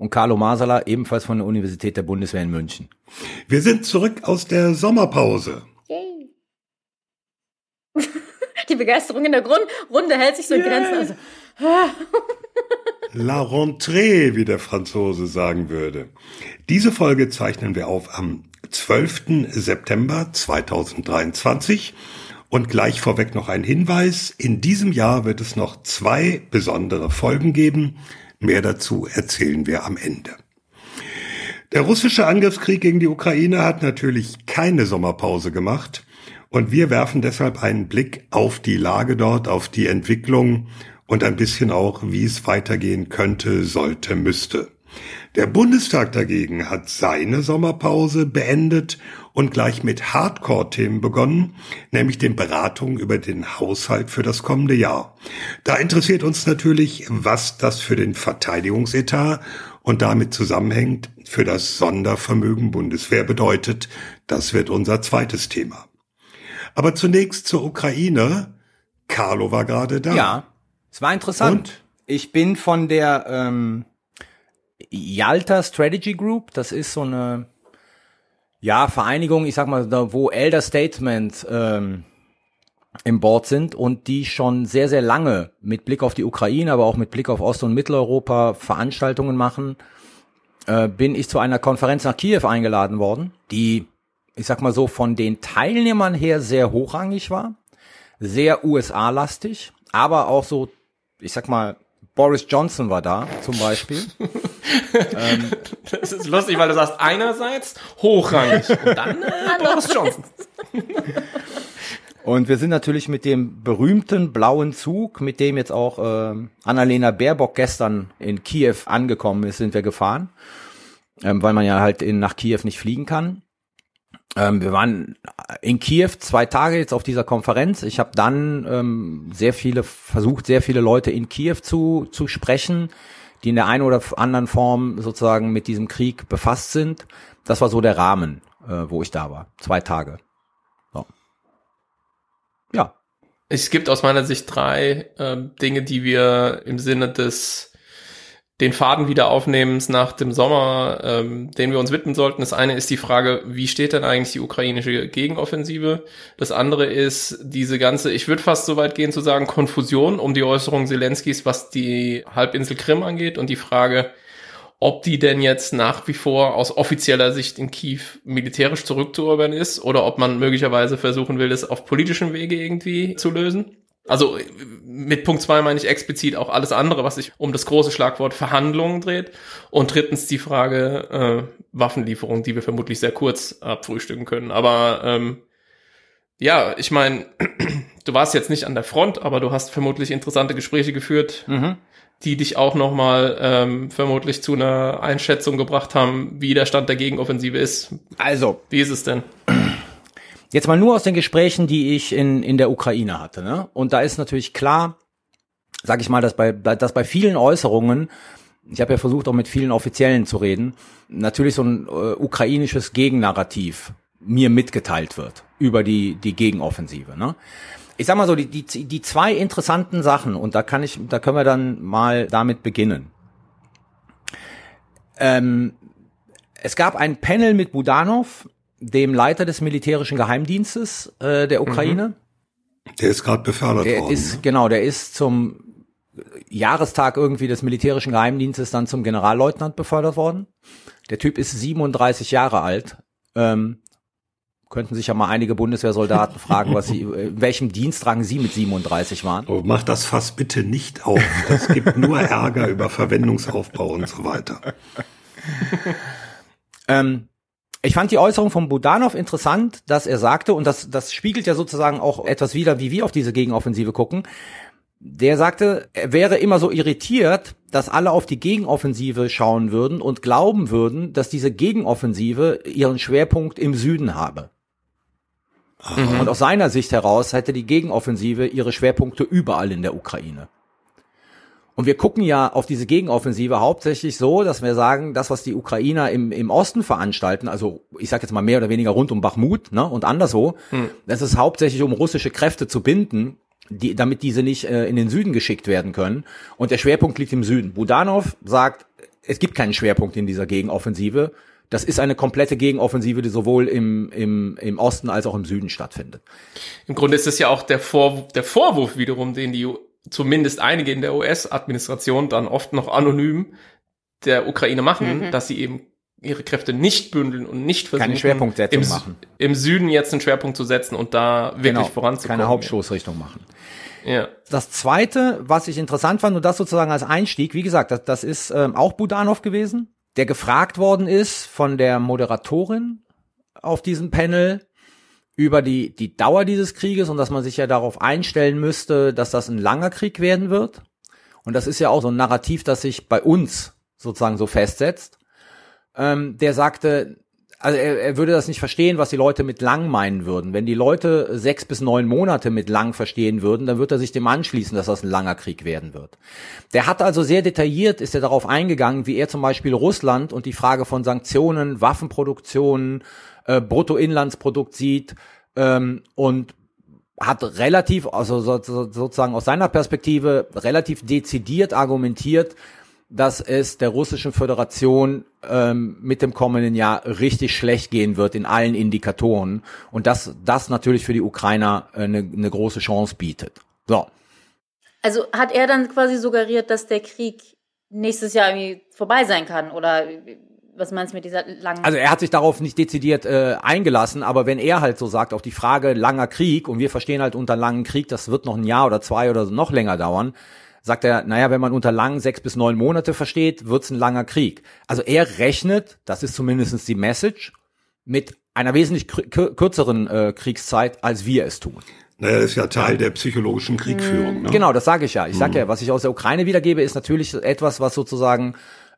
Und Carlo Masala, ebenfalls von der Universität der Bundeswehr in München. Wir sind zurück aus der Sommerpause. Yay. Die Begeisterung in der Grund Runde hält sich so in Grenzen. Also. La rentrée, wie der Franzose sagen würde. Diese Folge zeichnen wir auf am 12. September 2023. Und gleich vorweg noch ein Hinweis. In diesem Jahr wird es noch zwei besondere Folgen geben. Mehr dazu erzählen wir am Ende. Der russische Angriffskrieg gegen die Ukraine hat natürlich keine Sommerpause gemacht. Und wir werfen deshalb einen Blick auf die Lage dort, auf die Entwicklung und ein bisschen auch, wie es weitergehen könnte, sollte, müsste. Der Bundestag dagegen hat seine Sommerpause beendet und gleich mit Hardcore-Themen begonnen, nämlich den Beratungen über den Haushalt für das kommende Jahr. Da interessiert uns natürlich, was das für den Verteidigungsetat und damit zusammenhängt für das Sondervermögen Bundeswehr bedeutet. Das wird unser zweites Thema. Aber zunächst zur Ukraine. Carlo war gerade da. Ja, es war interessant. Und? Ich bin von der ähm, Yalta Strategy Group. Das ist so eine ja Vereinigung, ich sag mal, da, wo Elder Statements ähm, im Board sind und die schon sehr, sehr lange mit Blick auf die Ukraine, aber auch mit Blick auf Ost- und Mitteleuropa Veranstaltungen machen, äh, bin ich zu einer Konferenz nach Kiew eingeladen worden, die, ich sag mal so, von den Teilnehmern her sehr hochrangig war, sehr USA-lastig, aber auch so, ich sag mal, Boris Johnson war da, zum Beispiel. ähm, das ist lustig, weil du sagst, einerseits hochrangig und dann äh, Boris Johnson. Und wir sind natürlich mit dem berühmten blauen Zug, mit dem jetzt auch äh, Annalena Baerbock gestern in Kiew angekommen ist, sind wir gefahren, ähm, weil man ja halt in, nach Kiew nicht fliegen kann. Ähm, wir waren in Kiew zwei Tage jetzt auf dieser Konferenz. Ich habe dann ähm, sehr viele versucht, sehr viele Leute in Kiew zu zu sprechen, die in der einen oder anderen Form sozusagen mit diesem Krieg befasst sind. Das war so der Rahmen, äh, wo ich da war. Zwei Tage. So. Ja. Es gibt aus meiner Sicht drei äh, Dinge, die wir im Sinne des den Faden wieder aufnehmens nach dem Sommer, ähm, den wir uns widmen sollten. Das eine ist die Frage, wie steht denn eigentlich die ukrainische Gegenoffensive? Das andere ist diese ganze, ich würde fast so weit gehen zu sagen, Konfusion um die Äußerung Zelenskis, was die Halbinsel Krim angeht und die Frage, ob die denn jetzt nach wie vor aus offizieller Sicht in Kiew militärisch zurückzuerobern ist oder ob man möglicherweise versuchen will, das auf politischem Wege irgendwie zu lösen. Also mit Punkt zwei meine ich explizit auch alles andere, was sich um das große Schlagwort Verhandlungen dreht. Und drittens die Frage äh, Waffenlieferung, die wir vermutlich sehr kurz abfrühstücken können. Aber ähm, ja, ich meine, du warst jetzt nicht an der Front, aber du hast vermutlich interessante Gespräche geführt, mhm. die dich auch nochmal ähm, vermutlich zu einer Einschätzung gebracht haben, wie der Stand der Gegenoffensive ist. Also, wie ist es denn? Jetzt mal nur aus den Gesprächen, die ich in, in der Ukraine hatte. Ne? Und da ist natürlich klar, sag ich mal, dass bei, dass bei vielen Äußerungen, ich habe ja versucht auch mit vielen Offiziellen zu reden, natürlich so ein äh, ukrainisches Gegennarrativ mir mitgeteilt wird über die, die Gegenoffensive. Ne? Ich sag mal so, die, die, die zwei interessanten Sachen, und da kann ich, da können wir dann mal damit beginnen. Ähm, es gab ein Panel mit Budanov, dem Leiter des militärischen Geheimdienstes äh, der Ukraine. Der ist gerade befördert der worden. Ist, ne? Genau, der ist zum Jahrestag irgendwie des militärischen Geheimdienstes dann zum Generalleutnant befördert worden. Der Typ ist 37 Jahre alt. Ähm, könnten sich ja mal einige Bundeswehrsoldaten fragen, was sie, in welchem Dienstrang sie mit 37 waren. Oh, mach das Fass bitte nicht auf. Das gibt nur Ärger über Verwendungsaufbau und so weiter. ähm, ich fand die Äußerung von Budanov interessant, dass er sagte, und das, das spiegelt ja sozusagen auch etwas wider, wie wir auf diese Gegenoffensive gucken, der sagte, er wäre immer so irritiert, dass alle auf die Gegenoffensive schauen würden und glauben würden, dass diese Gegenoffensive ihren Schwerpunkt im Süden habe. Und aus seiner Sicht heraus hätte die Gegenoffensive ihre Schwerpunkte überall in der Ukraine. Und wir gucken ja auf diese Gegenoffensive hauptsächlich so, dass wir sagen, das, was die Ukrainer im, im Osten veranstalten, also ich sage jetzt mal mehr oder weniger rund um Bachmut ne, und anderswo, hm. das ist hauptsächlich um russische Kräfte zu binden, die, damit diese nicht äh, in den Süden geschickt werden können. Und der Schwerpunkt liegt im Süden. Budanov sagt, es gibt keinen Schwerpunkt in dieser Gegenoffensive. Das ist eine komplette Gegenoffensive, die sowohl im, im, im Osten als auch im Süden stattfindet. Im Grunde ist es ja auch der, Vorwurf, der Vorwurf wiederum, den die zumindest einige in der US-Administration dann oft noch anonym der Ukraine machen, mhm. dass sie eben ihre Kräfte nicht bündeln und nicht versuchen, keine Schwerpunktsetzung im, machen. im Süden jetzt einen Schwerpunkt zu setzen und da wirklich genau, voranzukommen. Keine Hauptstoßrichtung machen. Ja. Das zweite, was ich interessant fand, und das sozusagen als Einstieg, wie gesagt, das, das ist ähm, auch Budanov gewesen, der gefragt worden ist von der Moderatorin auf diesem Panel über die, die Dauer dieses Krieges und dass man sich ja darauf einstellen müsste, dass das ein langer Krieg werden wird. Und das ist ja auch so ein Narrativ, das sich bei uns sozusagen so festsetzt. Ähm, der sagte, also er, er würde das nicht verstehen, was die Leute mit lang meinen würden. Wenn die Leute sechs bis neun Monate mit lang verstehen würden, dann wird er sich dem anschließen, dass das ein langer Krieg werden wird. Der hat also sehr detailliert, ist er darauf eingegangen, wie er zum Beispiel Russland und die Frage von Sanktionen, Waffenproduktion, äh, Bruttoinlandsprodukt sieht ähm, und hat relativ, also so, so, sozusagen aus seiner Perspektive relativ dezidiert argumentiert, dass es der russischen Föderation ähm, mit dem kommenden Jahr richtig schlecht gehen wird in allen Indikatoren und dass das natürlich für die Ukrainer eine, äh, eine große Chance bietet. So. Also hat er dann quasi suggeriert, dass der Krieg nächstes Jahr irgendwie vorbei sein kann oder was meinst du mit dieser langen? Also er hat sich darauf nicht dezidiert äh, eingelassen, aber wenn er halt so sagt, auf die Frage langer Krieg und wir verstehen halt unter langen Krieg, das wird noch ein Jahr oder zwei oder noch länger dauern, sagt er, naja, wenn man unter lang sechs bis neun Monate versteht, wird's ein langer Krieg. Also er rechnet, das ist zumindestens die Message, mit einer wesentlich kürzeren äh, Kriegszeit, als wir es tun. Naja, das ist ja Teil der psychologischen Kriegführung. Ne? Genau, das sage ich ja. Ich sage ja, was ich aus der Ukraine wiedergebe, ist natürlich etwas, was sozusagen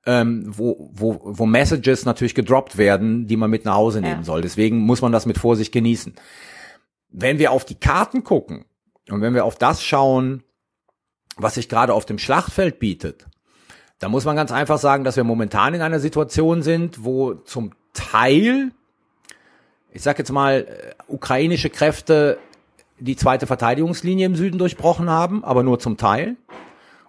ähm, wo, wo, wo Messages natürlich gedroppt werden, die man mit nach Hause nehmen ja. soll. Deswegen muss man das mit Vorsicht genießen. Wenn wir auf die Karten gucken und wenn wir auf das schauen, was sich gerade auf dem Schlachtfeld bietet, da muss man ganz einfach sagen, dass wir momentan in einer Situation sind, wo zum Teil, ich sag jetzt mal, äh, ukrainische Kräfte die zweite Verteidigungslinie im Süden durchbrochen haben, aber nur zum Teil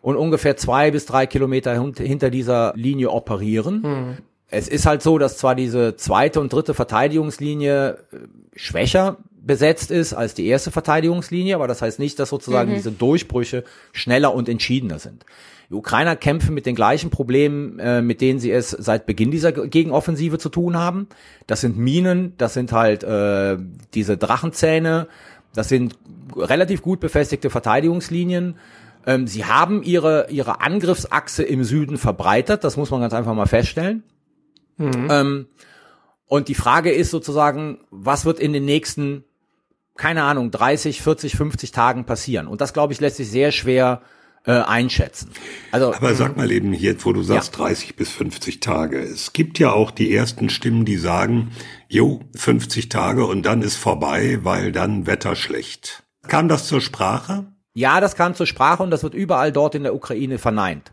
und ungefähr zwei bis drei Kilometer hinter dieser Linie operieren. Mhm. Es ist halt so, dass zwar diese zweite und dritte Verteidigungslinie äh, schwächer besetzt ist als die erste Verteidigungslinie, aber das heißt nicht, dass sozusagen mhm. diese Durchbrüche schneller und entschiedener sind. Die Ukrainer kämpfen mit den gleichen Problemen, äh, mit denen sie es seit Beginn dieser Gegenoffensive zu tun haben. Das sind Minen, das sind halt äh, diese Drachenzähne, das sind relativ gut befestigte Verteidigungslinien. Ähm, sie haben ihre, ihre Angriffsachse im Süden verbreitert, das muss man ganz einfach mal feststellen. Mhm. Ähm, und die Frage ist sozusagen, was wird in den nächsten keine Ahnung, 30, 40, 50 Tagen passieren. Und das, glaube ich, lässt sich sehr schwer äh, einschätzen. Also, Aber sag mal eben jetzt, wo du sagst ja. 30 bis 50 Tage. Es gibt ja auch die ersten Stimmen, die sagen, jo, 50 Tage und dann ist vorbei, weil dann Wetter schlecht. Kam das zur Sprache? Ja, das kam zur Sprache und das wird überall dort in der Ukraine verneint.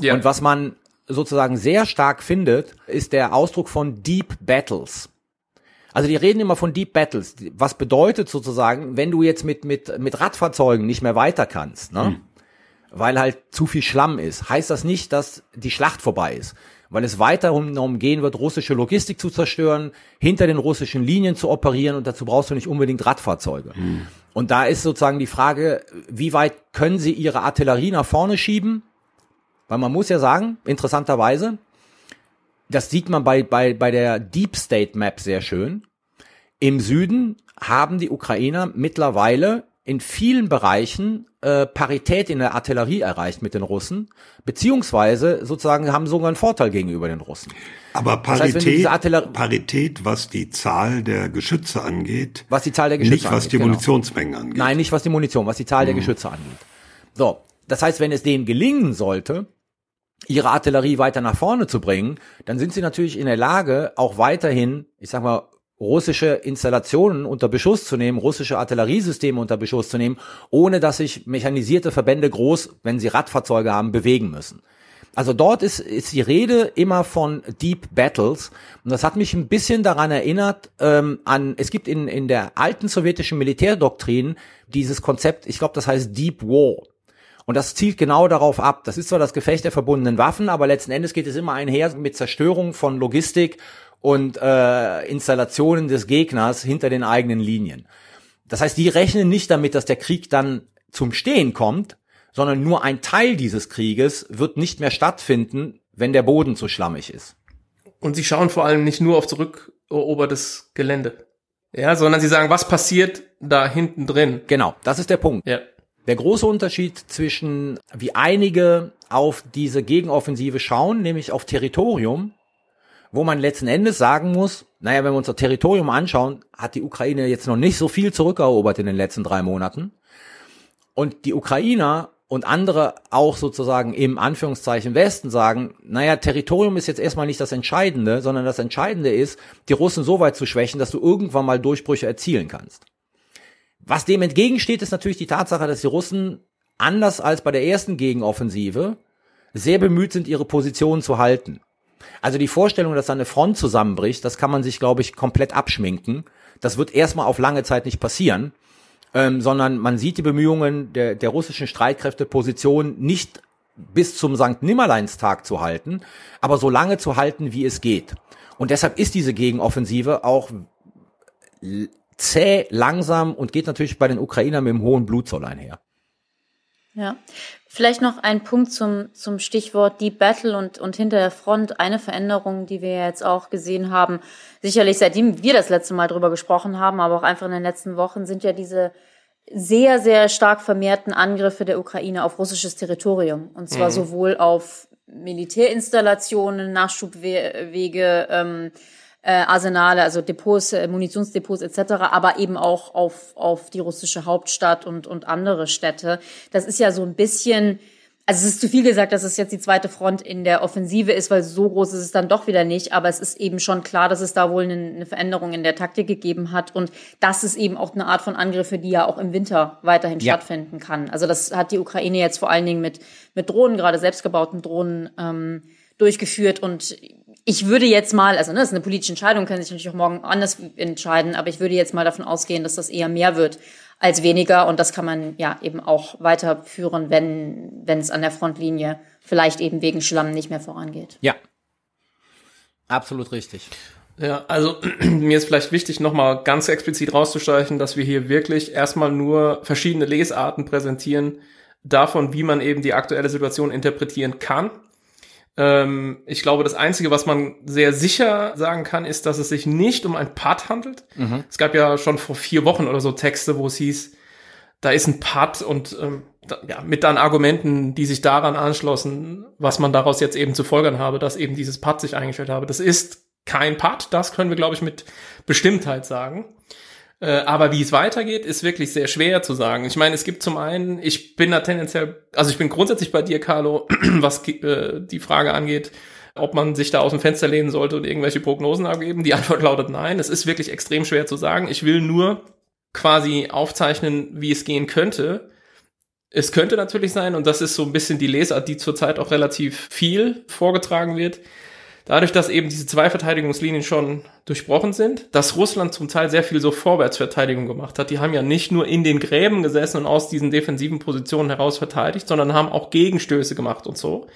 Ja. Und was man sozusagen sehr stark findet, ist der Ausdruck von Deep Battles. Also die reden immer von Deep Battles. Was bedeutet sozusagen, wenn du jetzt mit, mit, mit Radfahrzeugen nicht mehr weiter kannst, ne? Hm. weil halt zu viel Schlamm ist, heißt das nicht, dass die Schlacht vorbei ist. Weil es weiter darum gehen wird, russische Logistik zu zerstören, hinter den russischen Linien zu operieren und dazu brauchst du nicht unbedingt Radfahrzeuge. Hm. Und da ist sozusagen die Frage, wie weit können sie ihre Artillerie nach vorne schieben? Weil man muss ja sagen, interessanterweise, das sieht man bei, bei, bei der Deep State Map sehr schön. Im Süden haben die Ukrainer mittlerweile in vielen Bereichen äh, Parität in der Artillerie erreicht mit den Russen, beziehungsweise sozusagen haben sogar einen Vorteil gegenüber den Russen. Aber Parität, das heißt, Parität, was die Zahl der Geschütze angeht, was die Zahl der Geschütze nicht was angeht, die genau. Munitionsmengen angeht. Nein, nicht was die Munition, was die Zahl mhm. der Geschütze angeht. So, das heißt, wenn es denen gelingen sollte, ihre Artillerie weiter nach vorne zu bringen, dann sind sie natürlich in der Lage, auch weiterhin, ich sag mal, russische Installationen unter Beschuss zu nehmen, russische Artilleriesysteme unter Beschuss zu nehmen, ohne dass sich mechanisierte Verbände groß, wenn sie Radfahrzeuge haben, bewegen müssen. Also dort ist, ist die Rede immer von Deep Battles. Und das hat mich ein bisschen daran erinnert, ähm, an, es gibt in, in der alten sowjetischen Militärdoktrin dieses Konzept, ich glaube, das heißt Deep War. Und das zielt genau darauf ab. Das ist zwar das Gefecht der verbundenen Waffen, aber letzten Endes geht es immer einher mit Zerstörung von Logistik und äh, Installationen des Gegners hinter den eigenen Linien. Das heißt, die rechnen nicht damit, dass der Krieg dann zum Stehen kommt, sondern nur ein Teil dieses Krieges wird nicht mehr stattfinden, wenn der Boden zu schlammig ist. Und sie schauen vor allem nicht nur auf zurückerobertes Gelände. Ja, sondern sie sagen, was passiert da hinten drin? Genau, das ist der Punkt. Ja. Der große Unterschied zwischen, wie einige auf diese Gegenoffensive schauen, nämlich auf Territorium, wo man letzten Endes sagen muss, naja, wenn wir uns das Territorium anschauen, hat die Ukraine jetzt noch nicht so viel zurückerobert in den letzten drei Monaten. Und die Ukrainer und andere auch sozusagen im Anführungszeichen Westen sagen, naja, Territorium ist jetzt erstmal nicht das Entscheidende, sondern das Entscheidende ist, die Russen so weit zu schwächen, dass du irgendwann mal Durchbrüche erzielen kannst. Was dem entgegensteht, ist natürlich die Tatsache, dass die Russen anders als bei der ersten Gegenoffensive sehr bemüht sind, ihre Position zu halten. Also die Vorstellung, dass da eine Front zusammenbricht, das kann man sich, glaube ich, komplett abschminken. Das wird erstmal auf lange Zeit nicht passieren ähm, sondern man sieht die Bemühungen der, der russischen Streitkräfte, Position nicht bis zum St. Nimmerleinstag zu halten, aber so lange zu halten, wie es geht. Und deshalb ist diese Gegenoffensive auch zäh, langsam und geht natürlich bei den Ukrainern mit dem hohen Blutzoll einher. Ja, vielleicht noch ein Punkt zum, zum Stichwort Deep Battle und, und hinter der Front. Eine Veränderung, die wir jetzt auch gesehen haben, sicherlich seitdem wir das letzte Mal drüber gesprochen haben, aber auch einfach in den letzten Wochen, sind ja diese sehr, sehr stark vermehrten Angriffe der Ukraine auf russisches Territorium. Und zwar mhm. sowohl auf Militärinstallationen, Nachschubwege, ähm, äh, Arsenale, also Depots, äh, Munitionsdepots etc., aber eben auch auf, auf die russische Hauptstadt und, und andere Städte. Das ist ja so ein bisschen, also es ist zu viel gesagt, dass es jetzt die zweite Front in der Offensive ist, weil so groß ist es dann doch wieder nicht. Aber es ist eben schon klar, dass es da wohl eine, Veränderung in der Taktik gegeben hat und das ist eben auch eine Art von Angriffe, die ja auch im Winter weiterhin ja. stattfinden kann. Also das hat die Ukraine jetzt vor allen Dingen mit mit Drohnen, gerade selbstgebauten Drohnen ähm, durchgeführt und ich würde jetzt mal, also ne, das ist eine politische Entscheidung, können sich natürlich auch morgen anders entscheiden, aber ich würde jetzt mal davon ausgehen, dass das eher mehr wird als weniger und das kann man ja eben auch weiterführen, wenn wenn es an der Frontlinie vielleicht eben wegen Schlamm nicht mehr vorangeht. Ja, absolut richtig. Ja, also mir ist vielleicht wichtig, nochmal ganz explizit rauszustreichen, dass wir hier wirklich erstmal nur verschiedene Lesarten präsentieren davon, wie man eben die aktuelle Situation interpretieren kann ähm, ich glaube, das Einzige, was man sehr sicher sagen kann, ist, dass es sich nicht um ein Part handelt. Mhm. Es gab ja schon vor vier Wochen oder so Texte, wo es hieß, da ist ein Part und ähm, da, ja, mit dann Argumenten, die sich daran anschlossen, was man daraus jetzt eben zu folgern habe, dass eben dieses Part sich eingestellt habe. Das ist kein Part, das können wir, glaube ich, mit Bestimmtheit sagen. Äh, aber wie es weitergeht, ist wirklich sehr schwer zu sagen. Ich meine, es gibt zum einen, ich bin da tendenziell, also ich bin grundsätzlich bei dir, Carlo, was äh, die Frage angeht, ob man sich da aus dem Fenster lehnen sollte und irgendwelche Prognosen abgeben. Die Antwort lautet nein. Es ist wirklich extrem schwer zu sagen. Ich will nur quasi aufzeichnen, wie es gehen könnte. Es könnte natürlich sein, und das ist so ein bisschen die Lesart, die zurzeit auch relativ viel vorgetragen wird, dadurch, dass eben diese zwei Verteidigungslinien schon durchbrochen sind, dass Russland zum Teil sehr viel so Vorwärtsverteidigung gemacht hat. Die haben ja nicht nur in den Gräben gesessen und aus diesen defensiven Positionen heraus verteidigt, sondern haben auch Gegenstöße gemacht und so.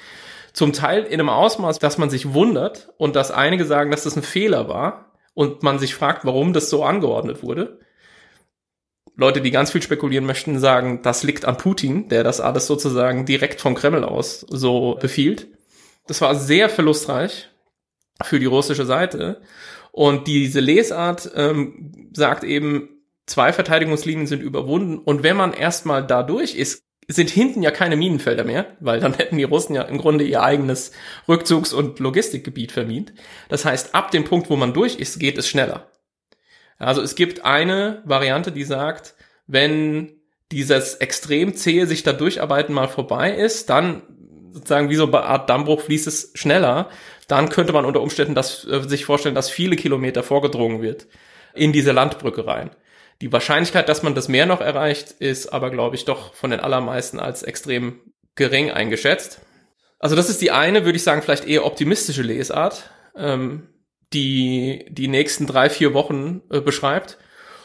Zum Teil in einem Ausmaß, dass man sich wundert und dass einige sagen, dass das ein Fehler war und man sich fragt, warum das so angeordnet wurde. Leute, die ganz viel spekulieren möchten, sagen, das liegt an Putin, der das alles sozusagen direkt vom Kreml aus so befiehlt. Das war sehr verlustreich für die russische Seite. Und diese Lesart ähm, sagt eben, zwei Verteidigungslinien sind überwunden. Und wenn man erstmal da durch ist, sind hinten ja keine Minenfelder mehr, weil dann hätten die Russen ja im Grunde ihr eigenes Rückzugs- und Logistikgebiet vermint. Das heißt, ab dem Punkt, wo man durch ist, geht es schneller. Also es gibt eine Variante, die sagt, wenn dieses extrem zähe sich da durcharbeiten mal vorbei ist, dann sozusagen wie so eine Art Dammbruch fließt es schneller, dann könnte man unter Umständen das, äh, sich vorstellen, dass viele Kilometer vorgedrungen wird in diese Landbrücke rein. Die Wahrscheinlichkeit, dass man das Meer noch erreicht, ist aber, glaube ich, doch von den allermeisten als extrem gering eingeschätzt. Also das ist die eine, würde ich sagen, vielleicht eher optimistische Lesart, ähm, die die nächsten drei, vier Wochen äh, beschreibt.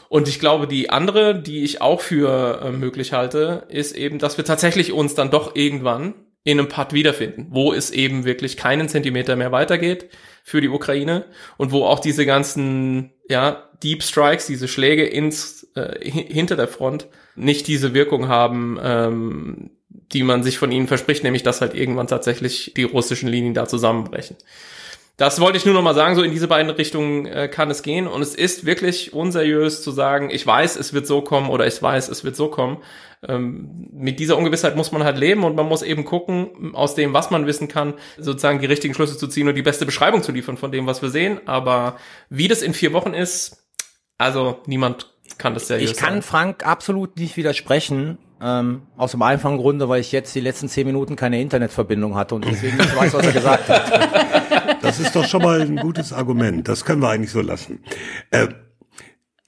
Und ich glaube, die andere, die ich auch für äh, möglich halte, ist eben, dass wir tatsächlich uns dann doch irgendwann in einem Pad wiederfinden, wo es eben wirklich keinen Zentimeter mehr weitergeht für die Ukraine und wo auch diese ganzen ja Deep Strikes, diese Schläge ins äh, hinter der Front nicht diese Wirkung haben, ähm, die man sich von ihnen verspricht, nämlich dass halt irgendwann tatsächlich die russischen Linien da zusammenbrechen. Das wollte ich nur noch mal sagen, so in diese beiden Richtungen äh, kann es gehen. Und es ist wirklich unseriös zu sagen, ich weiß, es wird so kommen oder ich weiß, es wird so kommen. Ähm, mit dieser Ungewissheit muss man halt leben und man muss eben gucken, aus dem, was man wissen kann, sozusagen die richtigen Schlüsse zu ziehen und die beste Beschreibung zu liefern von dem, was wir sehen. Aber wie das in vier Wochen ist, also niemand kann das seriös Ich kann sagen. Frank absolut nicht widersprechen. Ähm, aus dem einfachen Grunde, weil ich jetzt die letzten zehn Minuten keine Internetverbindung hatte und deswegen nicht weiß, was er gesagt hat. Das ist doch schon mal ein gutes Argument. Das können wir eigentlich so lassen. Äh,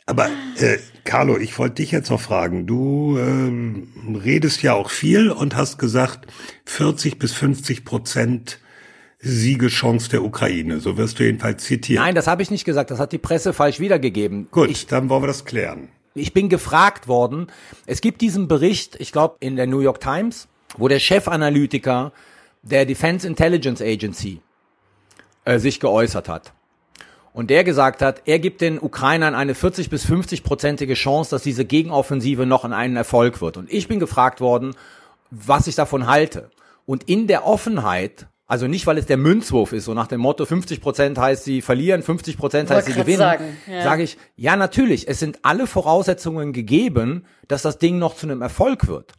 aber äh, Carlo, ich wollte dich jetzt noch fragen. Du äh, redest ja auch viel und hast gesagt 40 bis 50 Prozent Siegeschance der Ukraine. So wirst du jedenfalls zitiert. Nein, das habe ich nicht gesagt. Das hat die Presse falsch wiedergegeben. Gut, Ich, dann wollen wir das klären. ich bin gefragt worden. Es gibt diesen Bericht, ich glaube, in der New York Times, wo der Chefanalytiker der Defense Intelligence Agency äh, sich geäußert hat. Und der gesagt hat, er gibt den Ukrainern eine 40 bis 50 prozentige Chance, dass diese Gegenoffensive noch in einen Erfolg wird. Und ich bin gefragt worden, was ich davon halte. Und in der Offenheit, also nicht, weil es der Münzwurf ist, so nach dem Motto 50 Prozent heißt sie verlieren, 50 Prozent heißt sie gewinnen, sagen, ja. sage ich, ja natürlich, es sind alle Voraussetzungen gegeben, dass das Ding noch zu einem Erfolg wird.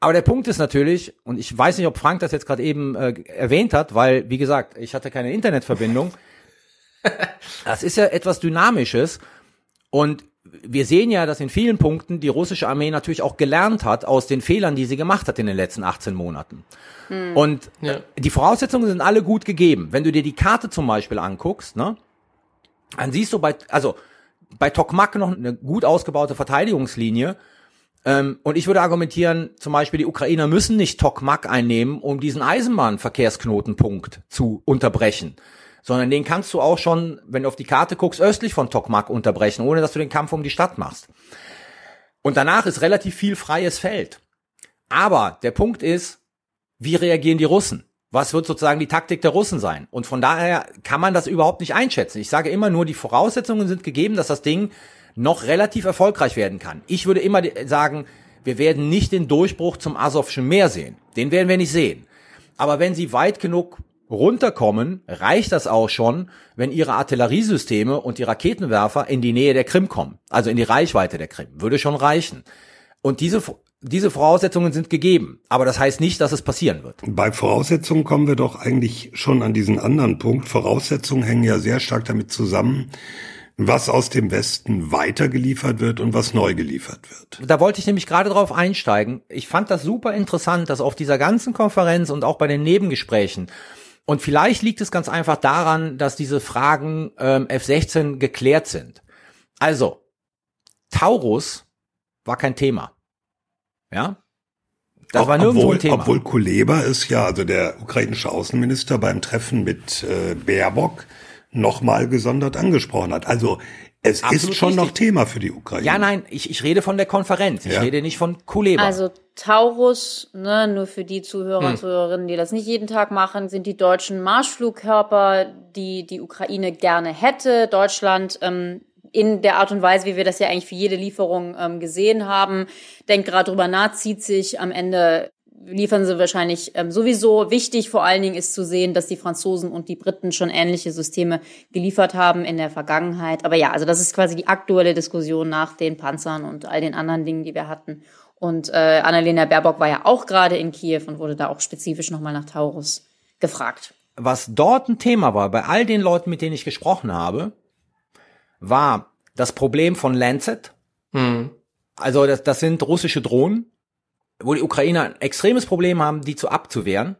Aber der Punkt ist natürlich, und ich weiß nicht, ob Frank das jetzt gerade eben äh, erwähnt hat, weil, wie gesagt, ich hatte keine Internetverbindung. das ist ja etwas Dynamisches. Und wir sehen ja, dass in vielen Punkten die russische Armee natürlich auch gelernt hat aus den Fehlern, die sie gemacht hat in den letzten 18 Monaten. Und Ja. die Voraussetzungen sind alle gut gegeben. Wenn du dir die Karte zum Beispiel anguckst, ne, dann siehst du bei, also bei Tokmak noch eine gut ausgebaute Verteidigungslinie. Ähm, und ich würde argumentieren, zum Beispiel die Ukrainer müssen nicht Tokmak einnehmen, um diesen Eisenbahnverkehrsknotenpunkt zu unterbrechen. Sondern den kannst du auch schon, wenn du auf die Karte guckst, östlich von Tokmak unterbrechen, ohne dass du den Kampf um die Stadt machst. Und danach ist relativ viel freies Feld. Aber der Punkt ist, wie reagieren die Russen? Was wird sozusagen die Taktik der Russen sein? Und von daher kann man das überhaupt nicht einschätzen. Ich sage immer nur, die Voraussetzungen sind gegeben, dass das Ding noch relativ erfolgreich werden kann. Ich würde immer sagen, wir werden nicht den Durchbruch zum Asowschen Meer sehen. Den werden wir nicht sehen. Aber wenn sie weit genug runterkommen, reicht das auch schon, wenn ihre Artilleriesysteme und die Raketenwerfer in die Nähe der Krim kommen. Also in die Reichweite der Krim. Würde schon reichen. Und diese, diese Voraussetzungen sind gegeben. Aber das heißt nicht, dass es passieren wird. Bei Voraussetzungen kommen wir doch eigentlich schon an diesen anderen Punkt. Voraussetzungen hängen ja sehr stark damit zusammen, was aus dem Westen weitergeliefert wird und was neu geliefert wird. Da wollte ich nämlich gerade drauf einsteigen. Ich fand das super interessant, dass auf dieser ganzen Konferenz und auch bei den Nebengesprächen und vielleicht liegt es ganz einfach daran, dass diese Fragen ähm, F-16 geklärt sind. Also, Taurus war kein Thema. Ja? Das war nirgendwo obwohl, ein Thema. obwohl Kuleba ist ja, also der ukrainische Außenminister beim Treffen mit äh, Baerbock nochmal gesondert angesprochen hat. Also es Absolut ist schon noch richtig. Thema für die Ukraine. ja, nein, ich, ich rede von der Konferenz. Ich Ja. rede nicht von Kuleba. Also Taurus, ne, nur für die Zuhörer Hm. und Zuhörerinnen, die das nicht jeden Tag machen, sind die deutschen Marschflugkörper, die die Ukraine gerne hätte. Deutschland ähm, in der Art und Weise, wie wir das ja eigentlich für jede Lieferung ähm, gesehen haben, denkt gerade drüber nach, zieht sich am Ende liefern sie wahrscheinlich ähm, sowieso. Wichtig vor allen Dingen ist zu sehen, dass die Franzosen und die Briten schon ähnliche Systeme geliefert haben in der Vergangenheit. Aber ja, also das ist quasi die aktuelle Diskussion nach den Panzern und all den anderen Dingen, die wir hatten. Und äh, Annalena Baerbock war ja auch gerade in Kiew und wurde da auch spezifisch nochmal nach Taurus gefragt. was dort ein Thema war, bei all den Leuten, mit denen ich gesprochen habe, war das Problem von Lancet, Hm. Also das, das sind russische Drohnen, wo die Ukrainer ein extremes Problem haben, die zu abzuwehren.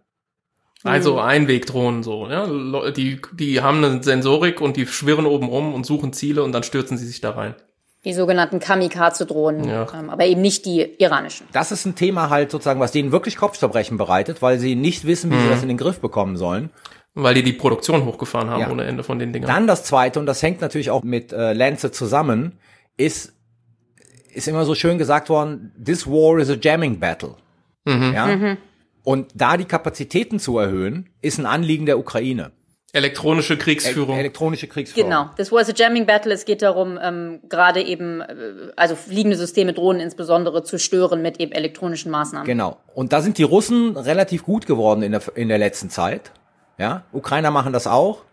Also Einwegdrohnen so, ja. Die, die haben eine Sensorik und die schwirren oben rum und suchen Ziele und dann stürzen sie sich da rein. Die sogenannten Kamikaze-Drohnen, Ja. ähm, aber eben nicht die iranischen. Das ist ein Thema halt sozusagen, was denen wirklich Kopfzerbrechen bereitet, weil sie nicht wissen, wie sie das in den Griff bekommen sollen. Weil die die Produktion hochgefahren haben Ja. ohne Ende von den Dingern. Dann das zweite, und das hängt natürlich auch mit äh, Lancet zusammen, ist, ist immer so schön gesagt worden, this war is a jamming battle. Ja? Und da die Kapazitäten zu erhöhen, ist ein Anliegen der Ukraine. Elektronische E Kriegsführung. elektronische Kriegsführung. Genau. Das was a jamming battle. Es geht darum, ähm, gerade eben, äh, also fliegende Systeme, Drohnen insbesondere, zu stören mit eben elektronischen Maßnahmen. Genau. Und da sind die Russen relativ gut geworden in der, in der letzten Zeit. Ja, Ukrainer machen das auch,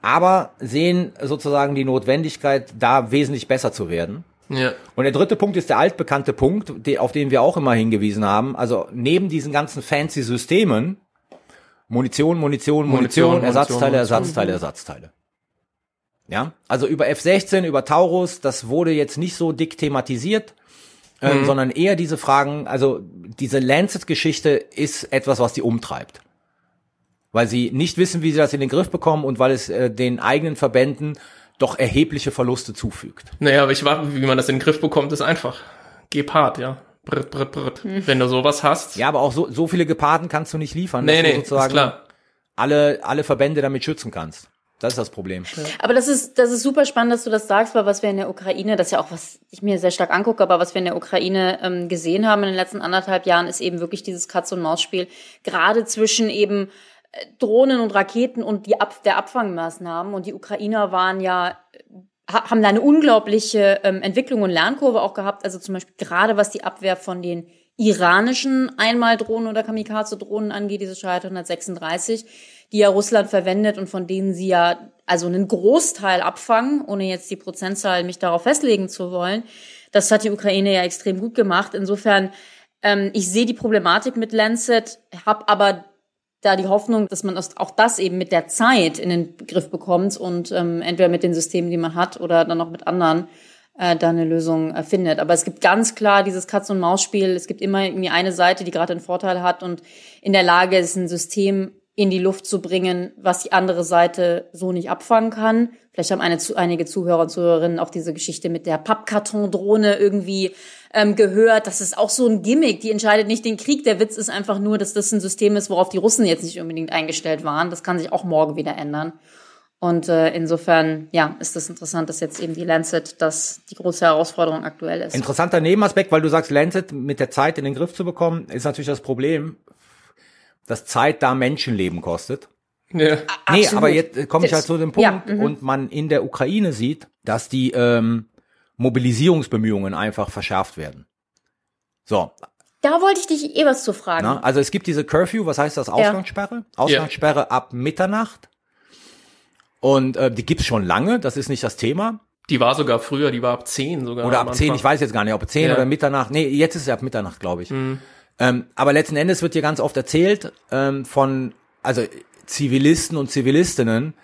aber sehen sozusagen die Notwendigkeit, da wesentlich besser zu werden. Ja. Und der dritte Punkt ist der altbekannte Punkt, auf den wir auch immer hingewiesen haben. Also neben diesen ganzen fancy Systemen, Munition, Munition, Munition, Munition, Ersatzteile, Munition. Ersatzteile, Ersatzteile. Ja, also über F-16, über Taurus, das wurde jetzt nicht so dick thematisiert, ähm, sondern eher diese Fragen, also diese Lancet-Geschichte ist etwas, was die umtreibt. Weil sie nicht wissen, wie sie das in den Griff bekommen und weil es äh, den eigenen Verbänden doch erhebliche Verluste zufügt. Naja, aber ich war, wie man das in den Griff bekommt, ist einfach. Gepard, ja. Britt, britt, britt. Wenn du sowas hast. Ja, aber auch so, so viele Geparden kannst du nicht liefern, nee, dass nee, du ist sozusagen klar. alle, alle Verbände damit schützen kannst. Das ist das Problem. Aber das ist, das ist super spannend, dass du das sagst, weil was wir in der Ukraine, das ist ja auch was ich mir sehr stark angucke, aber was wir in der Ukraine ähm, gesehen haben in den letzten anderthalb Jahren, ist eben wirklich dieses Katz-und-Maus-Spiel, gerade zwischen eben äh, Drohnen und Raketen und die Ab der Abfangmaßnahmen. Und die Ukrainer waren ja ha- haben da eine unglaubliche ähm, Entwicklung und Lernkurve auch gehabt. Also zum Beispiel gerade was die Abwehr von den iranischen Einmaldrohnen oder Kamikaze-Drohnen angeht, diese Scheid 136, die ja Russland verwendet und von denen sie ja also einen Großteil abfangen, ohne jetzt die Prozentzahl mich darauf festlegen zu wollen. Das hat die Ukraine ja extrem gut gemacht. Insofern, ähm, ich sehe die Problematik mit Lancet, habe aber da die Hoffnung, dass man auch das eben mit der Zeit in den Griff bekommt und ähm, entweder mit den Systemen, die man hat, oder dann noch mit anderen äh, da eine Lösung äh, findet. Aber es gibt ganz klar dieses Katz-und-Maus-Spiel. Es gibt immer irgendwie eine Seite, die gerade einen Vorteil hat und in der Lage ist, ein System in die Luft zu bringen, was die andere Seite so nicht abfangen kann. Vielleicht haben eine, einige Zuhörer und Zuhörerinnen auch diese Geschichte mit der Pappkartondrohne irgendwie ähm, gehört. Das ist auch so ein Gimmick. Die entscheidet nicht den Krieg. Der Witz ist einfach nur, dass das ein System ist, worauf die Russen jetzt nicht unbedingt eingestellt waren. Das kann sich auch morgen wieder ändern. Und äh, insofern, ja, ist das interessant, dass jetzt eben die Lancet das die große Herausforderung aktuell ist. Interessanter Nebenaspekt, weil du sagst, Lancet mit der Zeit in den Griff zu bekommen, ist natürlich das Problem, dass Zeit da Menschenleben kostet. Ja. Nee, Absolut. aber jetzt äh, komme ich halt zu dem ja, Punkt mhm. und man in der Ukraine sieht, dass die ähm, Mobilisierungsbemühungen einfach verschärft werden. So, Da wollte ich dich eh was zu fragen. na, also es gibt diese Curfew, was heißt das? Ausgangssperre? Ausgangssperre ab Mitternacht. Und äh, die gibt's schon lange, das ist nicht das Thema. Die war sogar früher, die war ab 10 sogar. Oder ab 10, Anfang. ich weiß jetzt gar nicht, ob 10 Ja. oder Mitternacht. Nee, jetzt ist es ab Mitternacht, glaube ich. Ähm, aber letzten Endes wird hier ganz oft erzählt ähm, von, also Zivilisten und Zivilistinnen,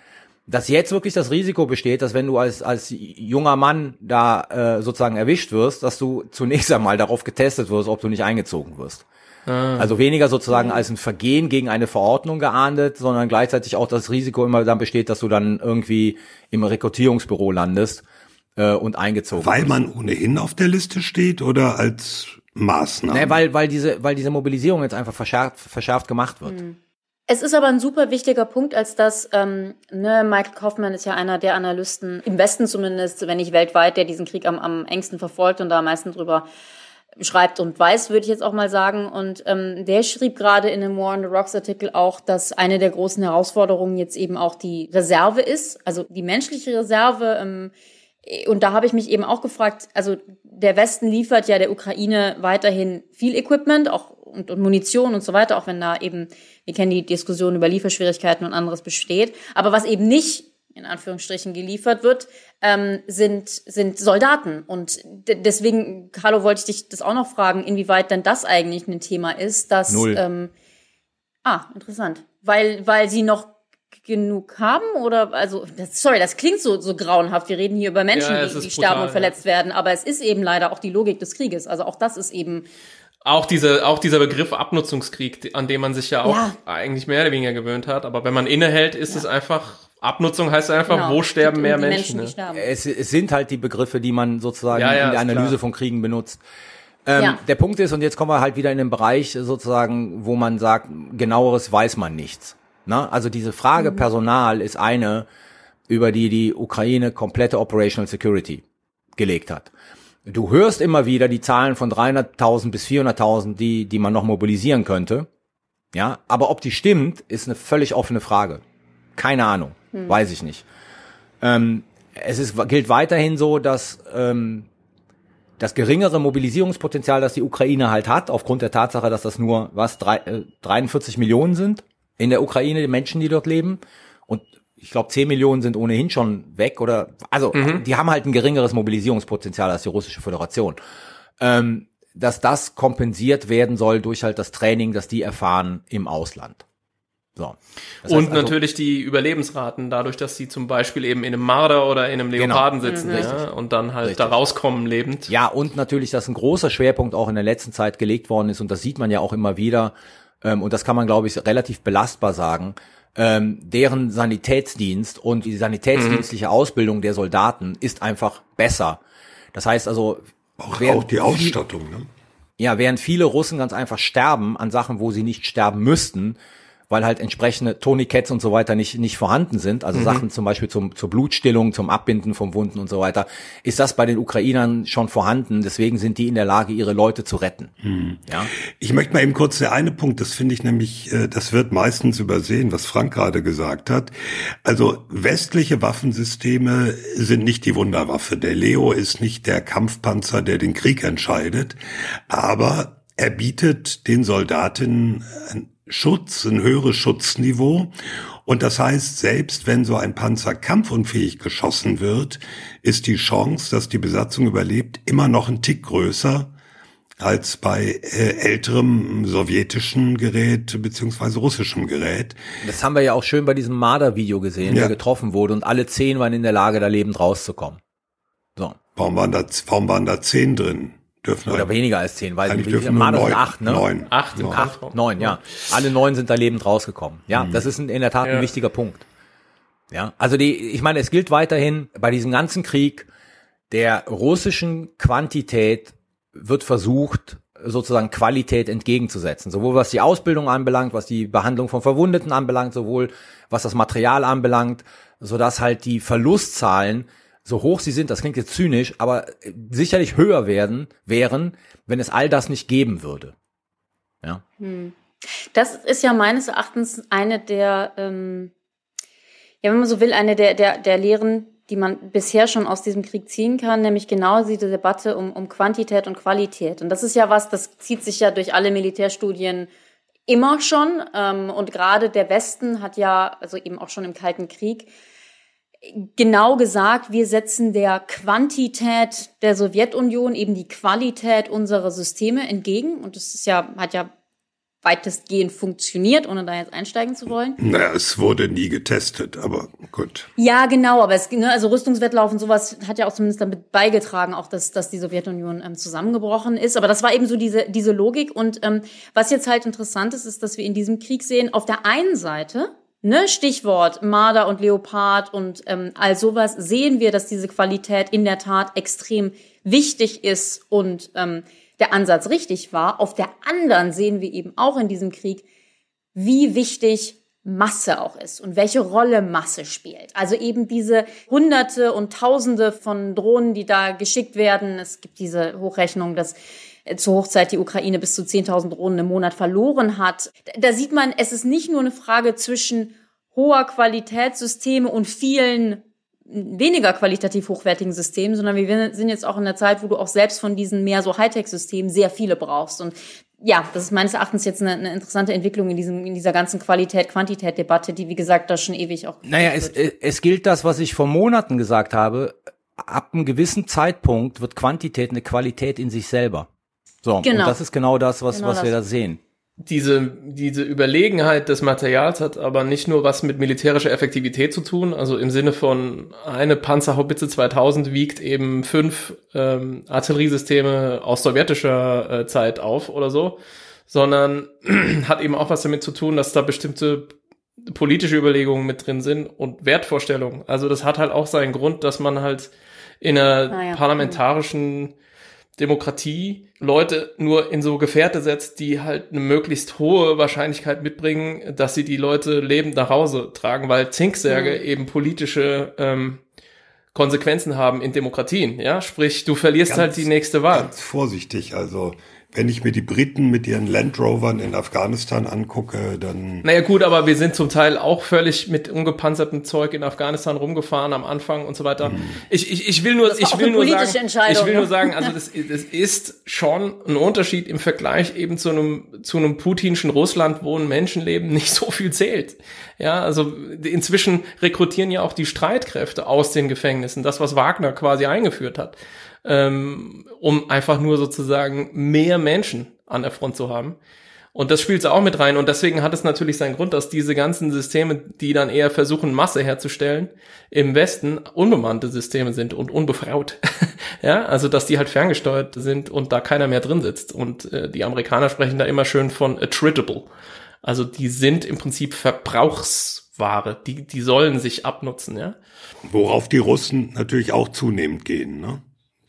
dass jetzt wirklich das Risiko besteht, dass wenn du als, als junger Mann da äh, sozusagen erwischt wirst, dass du zunächst einmal darauf getestet wirst, ob du nicht eingezogen wirst. Also weniger sozusagen als ein Vergehen gegen eine Verordnung geahndet, sondern gleichzeitig auch das Risiko immer dann besteht, dass du dann irgendwie im Rekrutierungsbüro landest äh, und eingezogen Weil wirst. man ohnehin auf der Liste steht oder als Maßnahme? Nee, weil, weil diese, weil diese Mobilisierung jetzt einfach verschärft, verschärft gemacht wird. Es ist aber ein super wichtiger Punkt, als dass ähm, ne, Michael Kaufman ist ja einer der Analysten, im Westen zumindest, wenn nicht weltweit, der diesen Krieg am, am engsten verfolgt und da am meisten drüber schreibt und weiß, würde ich jetzt auch mal sagen. Und ähm, der schrieb gerade in einem War on the Rocks Artikel auch, dass eine der großen Herausforderungen jetzt eben auch die Reserve ist, also die menschliche Reserve. Ähm, und da habe ich mich eben auch gefragt, also der Westen liefert ja der Ukraine weiterhin viel Equipment, auch und, und Munition und so weiter, auch wenn da eben, wir kennen die Diskussion über Lieferschwierigkeiten und anderes besteht. Aber was eben nicht in Anführungsstrichen geliefert wird, ähm, sind, sind Soldaten. Und de- deswegen, Carlo, wollte ich dich das auch noch fragen, inwieweit denn das eigentlich ein Thema ist, dass Null. Ähm, ah, interessant. Weil, weil sie noch genug haben oder also das, sorry, das klingt so so grauenhaft. Wir reden hier über Menschen, Ja, die, die brutal, sterben und ja. verletzt werden, aber es ist eben leider auch die Logik des Krieges. Also auch das ist eben Auch diese, auch dieser Begriff Abnutzungskrieg, an dem man sich ja auch Ja. eigentlich mehr oder weniger gewöhnt hat. Aber wenn man innehält, ist es einfach, Abnutzung heißt einfach, genau, wo sterben mehr Menschen. die ne? sterben. Es, es sind halt die Begriffe, die man sozusagen Ja, ja, in der Analyse klar. von Kriegen benutzt. Ähm, Ja. Der Punkt ist, und jetzt kommen wir halt wieder in den Bereich sozusagen, wo man sagt, genaueres weiß man nichts. Na? Also diese Frage Personal ist eine, über die die Ukraine komplette Operational Security gelegt hat. Du hörst immer wieder die Zahlen von 300.000 bis 400.000, die, die man noch mobilisieren könnte. Ja, aber ob die stimmt, ist eine völlig offene Frage. Keine Ahnung, weiß ich nicht. Ähm, es ist, gilt weiterhin so, dass ähm, das geringere Mobilisierungspotenzial, das die Ukraine halt hat, aufgrund der Tatsache, dass das nur was drei, äh, 43 Millionen sind in der Ukraine, die Menschen, die dort leben, und ich glaube 10 Millionen sind ohnehin schon weg oder also die haben halt ein geringeres Mobilisierungspotenzial als die russische Föderation. Ähm, dass das kompensiert werden soll durch halt das Training, das die erfahren im Ausland. So. Das Und also- natürlich die Überlebensraten, dadurch, dass sie zum Beispiel eben in einem Marder oder in einem Leoparden sitzen ja, und dann halt Genau. Richtig. da rauskommen lebend. Ja, und natürlich, dass ein großer Schwerpunkt auch in der letzten Zeit gelegt worden ist, und das sieht man ja auch immer wieder, ähm, und das kann man, glaube ich, relativ belastbar sagen, ähm, deren Sanitätsdienst und die sanitätsdienstliche Ausbildung der Soldaten ist einfach besser. Das heißt also, Auch, während auch die Ausstattung, ne? ja, während viele Russen ganz einfach sterben an Sachen, wo sie nicht sterben müssten, weil halt entsprechende Tourniquets und so weiter nicht, nicht vorhanden sind, also Sachen zum Beispiel zum, zur Blutstillung, zum Abbinden von Wunden und so weiter, ist das bei den Ukrainern schon vorhanden. Deswegen sind die in der Lage, ihre Leute zu retten. Ja? Ich möchte mal eben kurz der eine Punkt, das finde ich nämlich, äh, das wird meistens übersehen, was Frank gerade gesagt hat. Also westliche Waffensysteme sind nicht die Wunderwaffe. Der Leo ist nicht der Kampfpanzer, der den Krieg entscheidet, aber er bietet den Soldatinnen Schutz, ein höheres Schutzniveau. Und das heißt, selbst wenn so ein Panzer kampfunfähig geschossen wird, ist die Chance, dass die Besatzung überlebt, immer noch ein Tick größer als bei äh, älterem sowjetischen Gerät beziehungsweise russischem Gerät. Das haben wir ja auch schön bei diesem Marder-Video gesehen, Ja. der getroffen wurde und alle zehn waren in der Lage, da lebend rauszukommen. So. Warum waren da, warum waren da zehn drin? Dürfen Oder weniger als zehn, weiß ich eigentlich nicht. dürfen nur neun, acht, ne? neun. Acht Neun. Kampfraum. Neun, ja. Alle neun sind da lebend rausgekommen. Ja, Mhm. das ist in, in der Tat Ja. ein wichtiger Punkt. Ja, also die, ich meine, es gilt weiterhin bei diesem ganzen Krieg der russischen Quantität wird versucht, sozusagen Qualität entgegenzusetzen. Sowohl was die Ausbildung anbelangt, was die Behandlung von Verwundeten anbelangt, sowohl was das Material anbelangt, sodass halt die Verlustzahlen so hoch sie sind, das klingt jetzt zynisch, aber sicherlich höher werden, wären, wenn es all das nicht geben würde. Ja. Das ist ja meines Erachtens eine der, ähm, ja, wenn man so will, eine der, der, der Lehren, die man bisher schon aus diesem Krieg ziehen kann, nämlich genau diese Debatte um, um Quantität und Qualität. Und das ist ja was, das zieht sich ja durch alle Militärstudien immer schon. Ähm, und gerade der Westen hat ja, also eben auch schon im Kalten Krieg, genau gesagt, wir setzen der Quantität der Sowjetunion eben die Qualität unserer Systeme entgegen. Und das ist ja, hat ja weitestgehend funktioniert, ohne da jetzt einsteigen zu wollen. Naja, es wurde nie getestet, aber gut. Ja, genau, aber es, ne, also Rüstungswettlauf und sowas hat ja auch zumindest damit beigetragen, auch dass, dass die Sowjetunion ähm, zusammengebrochen ist. Aber das war eben so diese, diese Logik. Und ähm, was jetzt halt interessant ist, ist, dass wir in diesem Krieg sehen, auf der einen Seite, ne, Stichwort Marder und Leopard und ähm, all sowas, sehen wir, dass diese Qualität in der Tat extrem wichtig ist und ähm, der Ansatz richtig war. Auf der anderen sehen wir eben auch in diesem Krieg, wie wichtig Masse auch ist und welche Rolle Masse spielt. Also eben diese Hunderte und Tausende von Drohnen, die da geschickt werden. Es gibt diese Hochrechnung, dass zur Hochzeit die Ukraine bis zu 10.000 Drohnen im Monat verloren hat. Da sieht man, es ist nicht nur eine Frage zwischen hoher Qualitätssysteme und vielen weniger qualitativ hochwertigen Systemen, sondern wir sind jetzt auch in der Zeit, wo du auch selbst von diesen mehr so Hightech-Systemen sehr viele brauchst. Und ja, das ist meines Erachtens jetzt eine, eine interessante Entwicklung in, diesem, in dieser ganzen Qualität-Quantität-Debatte, die, wie gesagt, da schon ewig auch. Naja, es, es gilt das, was ich vor Monaten gesagt habe. Ab einem gewissen Zeitpunkt wird Quantität eine Qualität in sich selber. So, Genau. und das ist genau das, was, Genau was wir das. da sehen. diese, diese Überlegenheit des Materials hat aber nicht nur was mit militärischer Effektivität zu tun, also im Sinne von eine Panzerhaubitze 2000 wiegt eben fünf ähm, Artilleriesysteme aus sowjetischer äh, Zeit auf oder so, sondern hat eben auch was damit zu tun, dass da bestimmte politische Überlegungen mit drin sind und Wertvorstellungen. Also das hat halt auch seinen Grund, dass man halt in einer Ah ja. parlamentarischen Demokratie Leute nur in so Gefährte setzt, die halt eine möglichst hohe Wahrscheinlichkeit mitbringen, dass sie die Leute lebend nach Hause tragen, weil Zinksärge eben politische ähm, Konsequenzen haben in Demokratien. Ja, sprich, du verlierst Ganz- halt die nächste Wahl. Ganz vorsichtig, also wenn ich mir die Briten mit ihren Land Rovern in Afghanistan angucke, dann Naja gut, aber wir sind zum Teil auch völlig mit ungepanzertem Zeug in Afghanistan rumgefahren am Anfang und so weiter. Ich, ich, ich will nur, ich will nur sagen, Entscheidung, ich will ne? nur sagen, also das, das ist schon ein Unterschied im Vergleich eben zu einem zu einem putinschen Russland, wo ein Menschenleben nicht so viel zählt. Ja, also inzwischen rekrutieren ja auch die Streitkräfte aus den Gefängnissen, das was Wagner quasi eingeführt hat, ähm, um einfach nur sozusagen mehr Menschen an der Front zu haben. Und das spielt auch mit rein. Und deswegen hat es natürlich seinen Grund, dass diese ganzen Systeme, die dann eher versuchen, Masse herzustellen, im Westen unbemannte Systeme sind und unbefraut. ja, also dass die halt ferngesteuert sind und da keiner mehr drin sitzt. Und äh, die Amerikaner sprechen da immer schön von attritable. Also die sind im Prinzip Verbrauchsware. Die, die sollen sich abnutzen, ja. worauf die Russen natürlich auch zunehmend gehen, ne?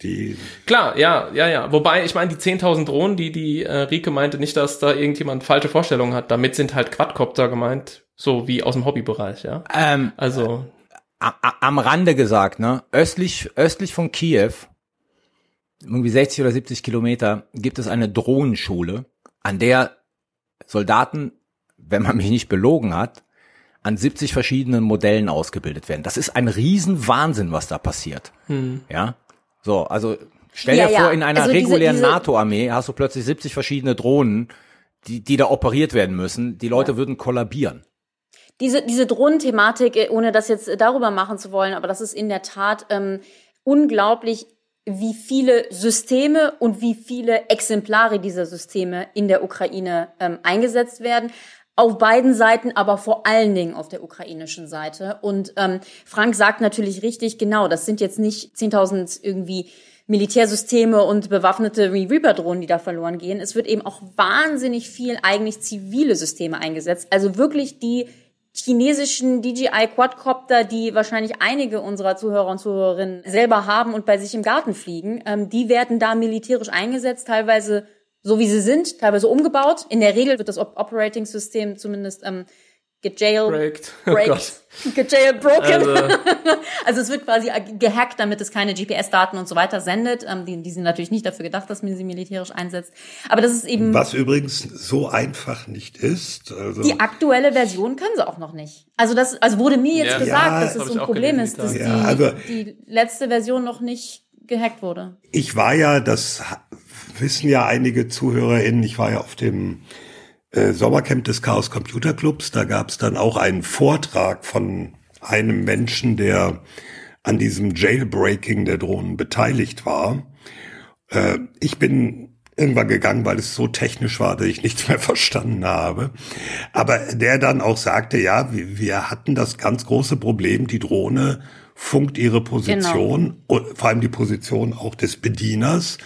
Die Klar, ja, ja, ja. Wobei, ich meine, die 10.000 Drohnen, die die äh, Rike meinte, nicht, dass da irgendjemand falsche Vorstellungen hat. Damit sind halt Quadcopter gemeint, so wie aus dem Hobbybereich, ja. Ähm, Also, a- am Rande gesagt, ne, östlich, östlich von Kiew, irgendwie 60 oder 70 Kilometer, gibt es eine Drohnenschule, an der Soldaten, wenn man mich nicht belogen hat, an 70 verschiedenen Modellen ausgebildet werden. Das ist ein Riesenwahnsinn, was da passiert. Ja, so, also stell Ja, dir ja. vor, in einer Also regulären NATO-Armee hast du plötzlich 70 verschiedene Drohnen, die, die da operiert werden müssen. Die Leute würden kollabieren. Diese, diese Drohnenthematik, äh, ohne das jetzt äh, darüber machen zu wollen, aber das ist in der Tat ähm, unglaublich, wie viele Systeme und wie viele Exemplare dieser Systeme in der Ukraine ähm, eingesetzt werden. Auf beiden Seiten, aber vor allen Dingen auf der ukrainischen Seite. Und ähm, Frank sagt natürlich richtig, genau, das sind jetzt nicht 10.000 irgendwie Militärsysteme und bewaffnete Reaper-Drohnen, die da verloren gehen. Es wird eben auch wahnsinnig viel eigentlich zivile Systeme eingesetzt. Also wirklich die chinesischen DJI Quadcopter, die wahrscheinlich einige unserer Zuhörer und Zuhörerinnen selber haben und bei sich im Garten fliegen, ähm, die werden da militärisch eingesetzt, teilweise so wie sie sind, teilweise umgebaut. In der Regel wird das Op Operating System zumindest ähm, gejailbreakt, breakt. Oh gejailbroken. Also, Also es wird quasi gehackt, damit es keine GPS-Daten und so weiter sendet. Ähm, die, die sind natürlich nicht dafür gedacht, dass man sie militärisch einsetzt. Aber das ist eben was übrigens so einfach nicht ist. Also die aktuelle Version können sie auch noch nicht. Also das, also wurde mir jetzt Ja. gesagt, Ja, dass das es hab so ein Problem ist, dass die die. Ja, also- die letzte Version noch nicht gehackt wurde. Ich war ja, das wissen ja einige ZuhörerInnen, ich war ja auf dem äh, Sommercamp des Chaos Computer Clubs. Da gab es dann auch einen Vortrag von einem Menschen, der an diesem Jailbreaking der Drohnen beteiligt war. Äh, ich bin irgendwann gegangen, weil es so technisch war, dass ich nichts mehr verstanden habe. Aber der dann auch sagte, ja, wir, wir hatten das ganz große Problem, die Drohne funkt ihre Position, und vor allem die Position auch des Bedieners.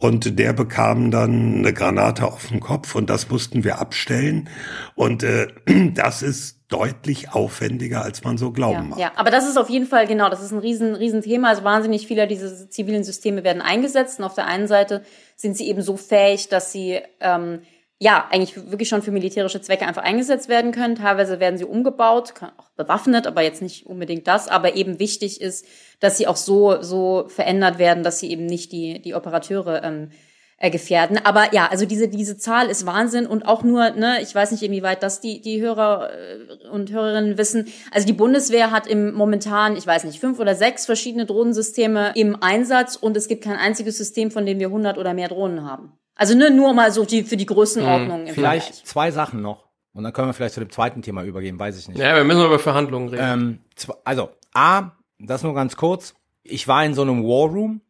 Und der bekam dann eine Granate auf den Kopf und das mussten wir abstellen. Und äh, das ist deutlich aufwendiger, als man so glauben Ja, mag. ja, aber das ist auf jeden Fall, genau, das ist ein riesen, riesen Thema. Also wahnsinnig viele dieser zivilen Systeme werden eingesetzt. Und auf der einen Seite sind sie eben so fähig, dass sie ähm, ja eigentlich wirklich schon für militärische Zwecke einfach eingesetzt werden können. Teilweise werden sie umgebaut, auch bewaffnet, aber jetzt nicht unbedingt das. Aber eben wichtig ist, dass sie auch so, so verändert werden, dass sie eben nicht die, die Operateure ähm, äh, gefährden. Aber ja, also diese, diese Zahl ist Wahnsinn und auch nur, ne, ich weiß nicht, inwieweit das die, die Hörer äh, und Hörerinnen wissen. Also die Bundeswehr hat im momentan, ich weiß nicht, fünf oder sechs verschiedene Drohnensysteme im Einsatz und es gibt kein einziges System, von dem wir 100 oder mehr Drohnen haben. Also ne, nur mal so die, für die Größenordnung im Vielleicht Vergleich. zwei Sachen noch. Und dann können wir vielleicht zu dem zweiten Thema übergehen, weiß ich nicht. ja, wir müssen über Verhandlungen reden. Ähm, also, A, das nur ganz kurz. Ich war in so einem War Room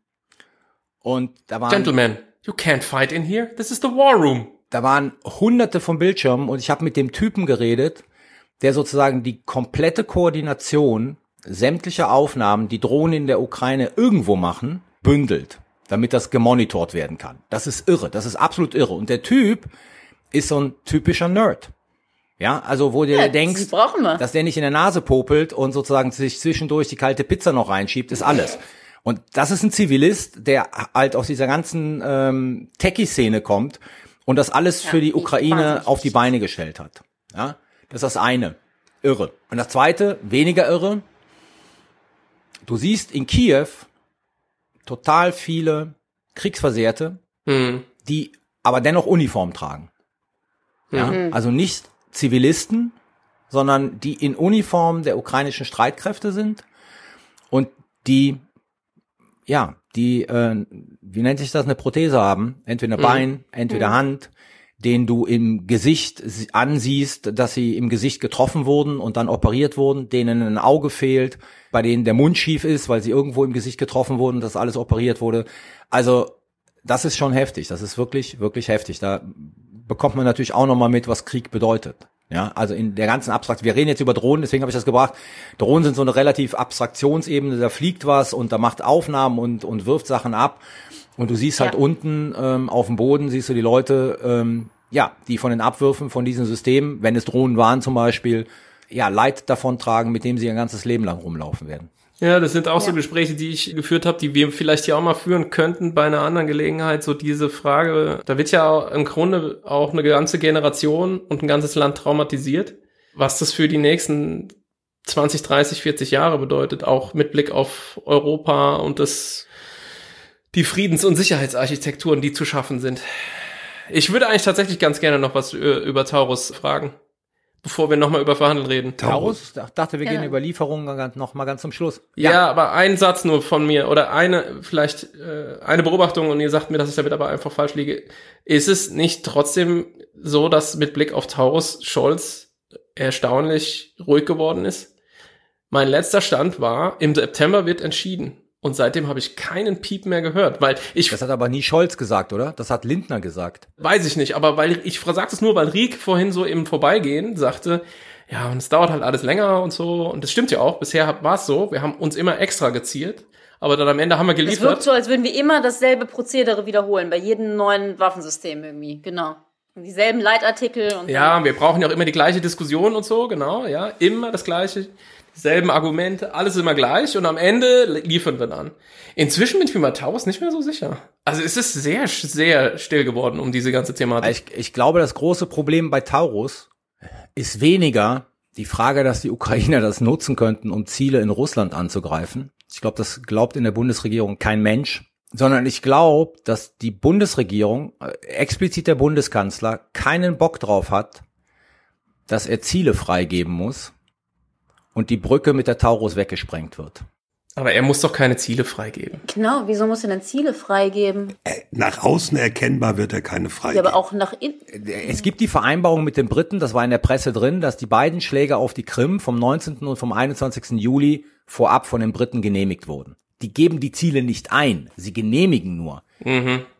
und da waren Gentlemen, you can't fight in here. This is the war room. da waren hunderte von Bildschirmen und ich habe mit dem Typen geredet, der sozusagen die komplette Koordination sämtlicher Aufnahmen, die Drohnen in der Ukraine irgendwo machen, bündelt, damit das gemonitort werden kann. Das ist irre, das ist absolut irre. Und der Typ ist so ein typischer Nerd. Ja, also wo du Ja, denkst, dass der nicht in der Nase popelt und sozusagen sich zwischendurch die kalte Pizza noch reinschiebt, ist alles. Und das ist ein Zivilist, der halt aus dieser ganzen ähm, Techie-Szene kommt und das alles für die Ukraine auf die Beine gestellt hat. Ja, das ist das eine. Irre. Und das zweite, weniger irre. Du siehst in Kiew total viele Kriegsversehrte, Hm. die aber dennoch Uniform tragen. Ja, also nicht Zivilisten, sondern die in Uniform der ukrainischen Streitkräfte sind und die, ja, die, äh, wie nennt sich das, eine Prothese haben, entweder Bein, entweder Hand, den du im Gesicht ansiehst, dass sie im Gesicht getroffen wurden und dann operiert wurden, denen ein Auge fehlt, bei denen der Mund schief ist, weil sie irgendwo im Gesicht getroffen wurden und das alles operiert wurde. Also das ist schon heftig. Das ist wirklich, wirklich heftig. Da bekommt man natürlich auch nochmal mit, was Krieg bedeutet. Ja, also in der ganzen Abstrakt. Wir reden jetzt über Drohnen, deswegen habe ich das gebracht. Drohnen sind so eine relativ Abstraktionsebene. Da fliegt was und da macht Aufnahmen und, und wirft Sachen ab. Und du siehst halt Ja. unten ähm, auf dem Boden, siehst du die Leute, ähm, ja, die von den Abwürfen von diesen Systemen, wenn es Drohnen waren zum Beispiel, ja, Leid davon tragen, mit dem sie ihr ganzes Leben lang rumlaufen werden. Ja, das sind auch so Gespräche, die ich geführt habe, die wir vielleicht hier auch mal führen könnten bei einer anderen Gelegenheit. So diese Frage, da wird ja im Grunde auch eine ganze Generation und ein ganzes Land traumatisiert. Was das für die nächsten 20, 30, 40 Jahre bedeutet, auch mit Blick auf Europa und das, die Friedens- und Sicherheitsarchitekturen, die zu schaffen sind. Ich würde eigentlich tatsächlich ganz gerne noch was äh, über Taurus fragen, bevor wir nochmal über Verhandeln reden. Taurus, ich dachte, wir gehen Gerne. über Lieferungen ganz- noch mal ganz zum Schluss. Ja. aber ein Satz nur von mir oder eine, vielleicht äh, eine Beobachtung und ihr sagt mir, dass ich damit aber einfach falsch liege. Ist es nicht trotzdem so, dass mit Blick auf Taurus Scholz erstaunlich ruhig geworden ist? Mein letzter Stand war, im September wird entschieden. Und seitdem habe ich keinen Piep mehr gehört, weil ich Das hat aber nie Scholz gesagt, oder? Das hat Lindner gesagt. Weiß ich nicht, aber weil ich sage es nur, weil Riek vorhin so im Vorbeigehen sagte, ja, und es dauert halt alles länger und so. Und das stimmt ja auch. Bisher war es so. Wir haben uns immer extra geziert. Aber dann am Ende haben wir Es wirkt geliefert. so, als würden wir immer dasselbe Prozedere wiederholen bei jedem neuen Waffensystem irgendwie. Genau. Und dieselben Leitartikel und Ja, wir brauchen ja auch immer die gleiche Diskussion und so, genau, ja. Immer das gleiche, dieselben Argumente, alles immer gleich und am Ende liefern wir dann. Inzwischen bin ich mir bei Taurus nicht mehr so sicher. Also es ist sehr, sehr still geworden um diese ganze Thematik. Ich, ich glaube, das große Problem bei Taurus ist weniger die Frage, dass die Ukrainer das nutzen könnten, um Ziele in Russland anzugreifen. Ich glaube, das glaubt in der Bundesregierung kein Mensch. Sondern ich glaube, dass die Bundesregierung, äh, explizit der Bundeskanzler, keinen Bock drauf hat, dass er Ziele freigeben muss und die Brücke mit der Taurus weggesprengt wird. Aber er muss doch keine Ziele freigeben. Genau, wieso muss er denn Ziele freigeben? Nach außen erkennbar wird er keine Ja, freigeben. aber auch nach innen. Es gibt die Vereinbarung mit den Briten, das war in der Presse drin, dass die beiden Schläge auf die Krim vom 19. und vom 21. Juli vorab von den Briten genehmigt wurden. Die geben die Ziele nicht ein, sie genehmigen nur.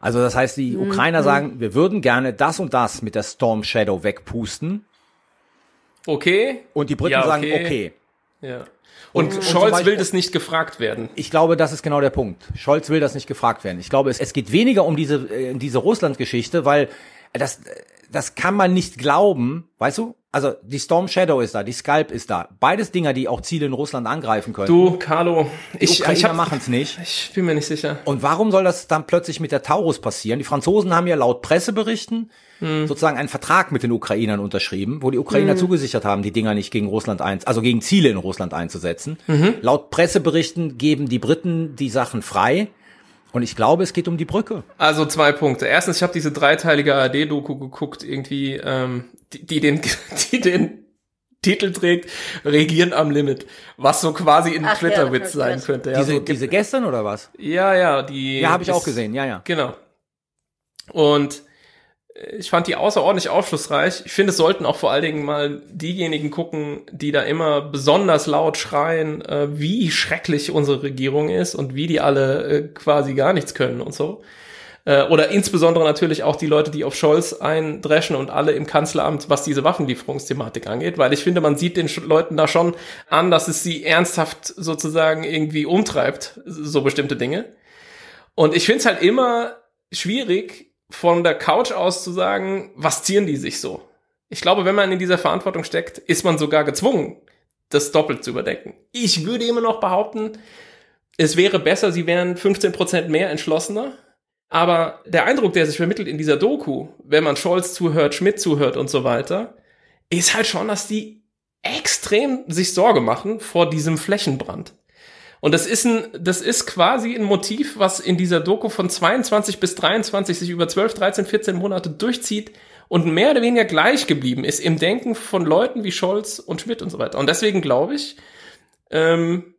Also das heißt, die Ukrainer sagen, wir würden gerne das und das mit der Storm Shadow wegpusten Okay. und die Briten Ja, sagen, okay. okay. Ja. Und, und Scholz Beispiel- will das nicht gefragt werden. Ich glaube, das ist genau der Punkt. Scholz will das nicht gefragt werden. Ich glaube, es, es geht weniger um diese, äh, diese Russland-Geschichte, weil das, das kann man nicht glauben, weißt du? Also die Storm Shadow ist da, die Scalp ist da. Beides Dinger, die auch Ziele in Russland angreifen können. Du, Carlo, die ich, Ukrainer ich, hab, machen es nicht. ich bin mir nicht sicher. Und warum soll das dann plötzlich mit der Taurus passieren? Die Franzosen haben ja laut Presseberichten sozusagen einen Vertrag mit den Ukrainern unterschrieben, wo die Ukrainer zugesichert haben, die Dinger nicht gegen Russland ein, also gegen Ziele in Russland einzusetzen. Laut Presseberichten geben die Briten die Sachen frei. Und ich glaube, es geht um die Brücke. Also zwei Punkte. Erstens, ich habe diese dreiteilige ARD-Doku geguckt, irgendwie, ähm, die, die den, die den Titel trägt, Regieren am Limit, was so quasi ein ja, Twitter-Witz das sein könnte. Ja, diese, so, diese gestern oder was? ja, ja, die. Ja, habe ich auch gesehen. Ja, ja. Genau. Und äh, ich fand die außerordentlich aufschlussreich. Ich finde, es sollten auch vor allen Dingen mal diejenigen gucken, die da immer besonders laut schreien, äh, wie schrecklich unsere Regierung ist und wie die alle äh, quasi gar nichts können und so. Äh, oder insbesondere natürlich auch die Leute, die auf Scholz eindreschen und alle im Kanzleramt, was diese Waffenlieferungsthematik angeht, weil ich finde, man sieht den Leuten da schon an, dass es sie ernsthaft sozusagen irgendwie umtreibt, so bestimmte Dinge. Und ich finde es halt immer schwierig, von der Couch aus zu sagen, was zieren die sich so? Ich glaube, wenn man in dieser Verantwortung steckt, ist man sogar gezwungen, das doppelt zu überdenken. Ich würde immer noch behaupten, es wäre besser, sie wären 15 Prozent mehr entschlossener. Aber der Eindruck, der sich vermittelt in dieser Doku, wenn man Scholz zuhört, Schmidt zuhört und so weiter, ist halt schon, dass die extrem sich Sorge machen vor diesem Flächenbrand. Und das ist ein, das ist quasi ein Motiv, was in dieser Doku von 22 bis 23 sich über 12, 13, 14 Monate durchzieht und mehr oder weniger gleich geblieben ist im Denken von Leuten wie Scholz und Schmidt und so weiter. Und deswegen glaube ich, ähm,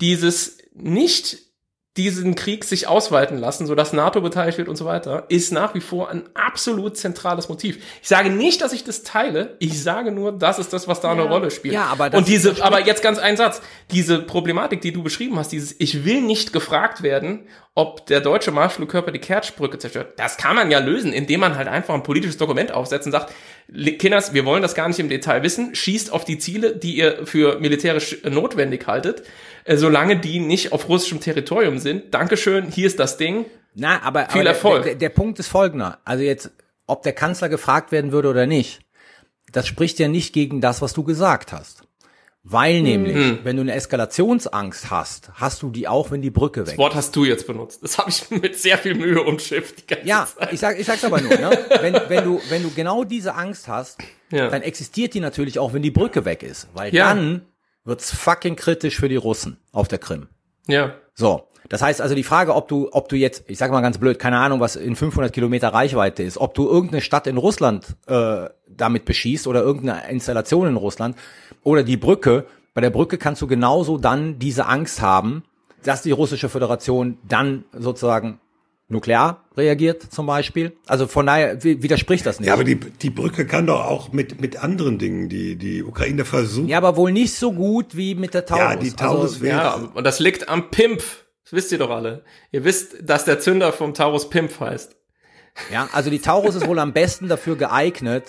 dieses nicht diesen Krieg sich ausweiten lassen, sodass NATO beteiligt wird und so weiter, ist nach wie vor ein absolut zentrales Motiv. Ich sage nicht, dass ich das teile, ich sage nur, das ist das, was da ja. eine Rolle spielt. Ja, aber das und diese, aber jetzt ganz ein Satz, diese Problematik, die du beschrieben hast, dieses, ich will nicht gefragt werden, ob der deutsche Marschflugkörper die Kertschbrücke zerstört. Das kann man ja lösen, indem man halt einfach ein politisches Dokument aufsetzt und sagt, Kinders, wir wollen das gar nicht im Detail wissen, schießt auf die Ziele, die ihr für militärisch notwendig haltet, äh, solange die nicht auf russischem Territorium sind. Dankeschön, hier ist das Ding. Na, aber, Viel aber Erfolg. Der, der, der Punkt ist folgender. Also jetzt, ob der Kanzler gefragt werden würde oder nicht, das spricht ja nicht gegen das, was du gesagt hast. Weil nämlich, mhm. wenn du eine Eskalationsangst hast, hast du die auch, wenn die Brücke weg ist. Das Wort hast du jetzt benutzt. Das habe ich mit sehr viel Mühe umschifft. ja, Zeit. ich sag, ich sag's aber nur. Ne? wenn, wenn du, wenn du genau diese Angst hast, ja. dann existiert die natürlich auch, wenn die Brücke weg ist, weil ja. dann wird's fucking kritisch für die Russen auf der Krim. Ja. So. Das heißt also die Frage, ob du, ob du jetzt, ich sag mal ganz blöd, keine Ahnung, was in 500 Kilometer Reichweite ist, ob du irgendeine Stadt in Russland äh, damit beschießt oder irgendeine Installation in Russland oder die Brücke. Bei der Brücke kannst du genauso dann diese Angst haben, dass die russische Föderation dann sozusagen nuklear reagiert zum Beispiel. Also von daher widerspricht das nicht. Ja, aber die, die Brücke kann doch auch mit, mit anderen Dingen, die die Ukraine versucht. Ja, aber wohl nicht so gut wie mit der Taurus. Ja, die Taurus also, wäre. Ja, und das liegt am Pimpf. Das wisst ihr doch alle. Ihr wisst, dass der Zünder vom Taurus Pimpf heißt. Ja, also die Taurus ist wohl am besten dafür geeignet,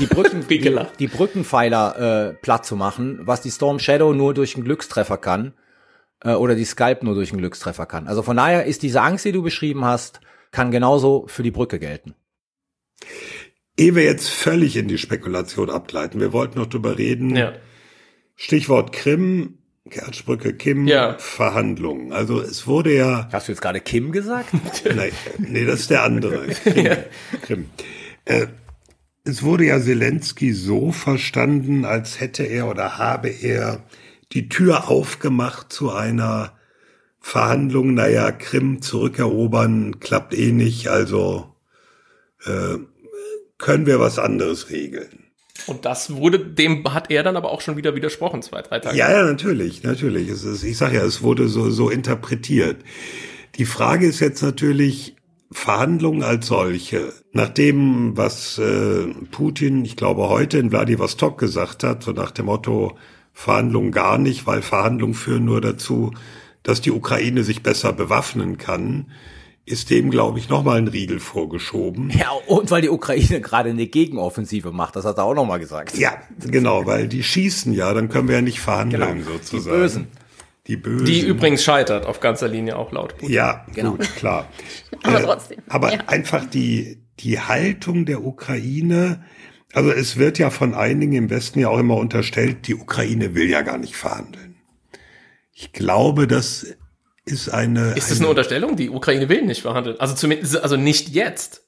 die, Brücken, die, die, Brückenpfeiler äh, platt zu machen, was die Storm Shadow nur durch einen Glückstreffer kann äh, oder die Skype nur durch einen Glückstreffer kann. Also von daher ist diese Angst, die du beschrieben hast, kann genauso für die Brücke gelten. Ehe wir jetzt völlig in die Spekulation abgleiten, wir wollten noch drüber reden. Ja. Stichwort Krim, Kertschbrücke, Kim, ja. Verhandlungen. Also es wurde ja. Hast du jetzt gerade Kim gesagt? Nein, nee, das ist der andere. Krim. Ja. Krim. Äh, es wurde ja Zelensky so verstanden, als hätte er oder habe er die Tür aufgemacht zu einer Verhandlung. Naja, Krim zurückerobern klappt eh nicht, also äh, können wir was anderes regeln. Und das wurde, dem hat er dann aber auch schon wieder widersprochen, zwei, drei Tage. Ja, ja, natürlich, natürlich. Es ist, ich sage ja, es wurde so, so interpretiert. Die Frage ist jetzt natürlich, Verhandlungen als solche, nach dem, was äh, Putin, ich glaube, heute in Vladivostok gesagt hat, so nach dem Motto, Verhandlungen gar nicht, weil Verhandlungen führen nur dazu, dass die Ukraine sich besser bewaffnen kann, ist dem, glaube ich, nochmal ein Riegel vorgeschoben. Ja, und weil die Ukraine gerade eine Gegenoffensive macht, das hat er auch nochmal gesagt. Ja, genau, weil die schießen ja, dann können wir ja nicht verhandeln genau, sozusagen. Die Bösen. Die Bösen. Die übrigens scheitert auf ganzer Linie auch laut Putin. Ja, genau. gut, klar. aber äh, trotzdem. Aber ja. einfach die, die Haltung der Ukraine, also es wird ja von einigen im Westen ja auch immer unterstellt, die Ukraine will ja gar nicht verhandeln. Ich glaube, das ist eine. Ist das eine, eine Unterstellung? Die Ukraine will nicht verhandeln. Also zumindest, also nicht jetzt.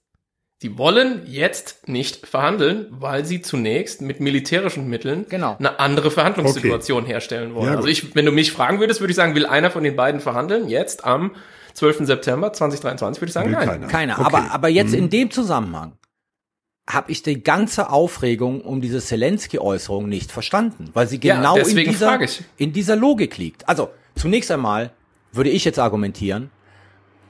Die wollen jetzt nicht verhandeln, weil sie zunächst mit militärischen Mitteln genau. eine andere Verhandlungssituation okay. herstellen wollen. Ja, also ich, wenn du mich fragen würdest, würde ich sagen, will einer von den beiden verhandeln? Jetzt am 12. September 2023 würde ich sagen, will nein. Keiner. keiner. Okay. Aber, aber jetzt hm. in dem Zusammenhang habe ich die ganze Aufregung um diese Zelensky-Äußerung nicht verstanden, weil sie genau ja, in, dieser, in dieser Logik liegt. Also zunächst einmal würde ich jetzt argumentieren,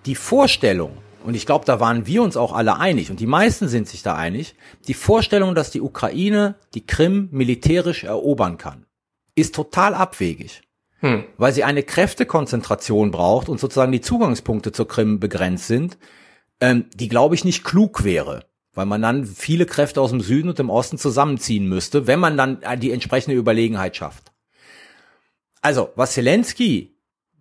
die Vorstellung, und ich glaube, da waren wir uns auch alle einig, und die meisten sind sich da einig, die Vorstellung, dass die Ukraine die Krim militärisch erobern kann, ist total abwegig. hm. weil sie eine Kräftekonzentration braucht und sozusagen die Zugangspunkte zur Krim begrenzt sind, ähm, die, glaube ich, nicht klug wäre weil man dann viele Kräfte aus dem Süden und dem Osten zusammenziehen müsste, wenn man dann die entsprechende Überlegenheit schafft. Also, was Zelensky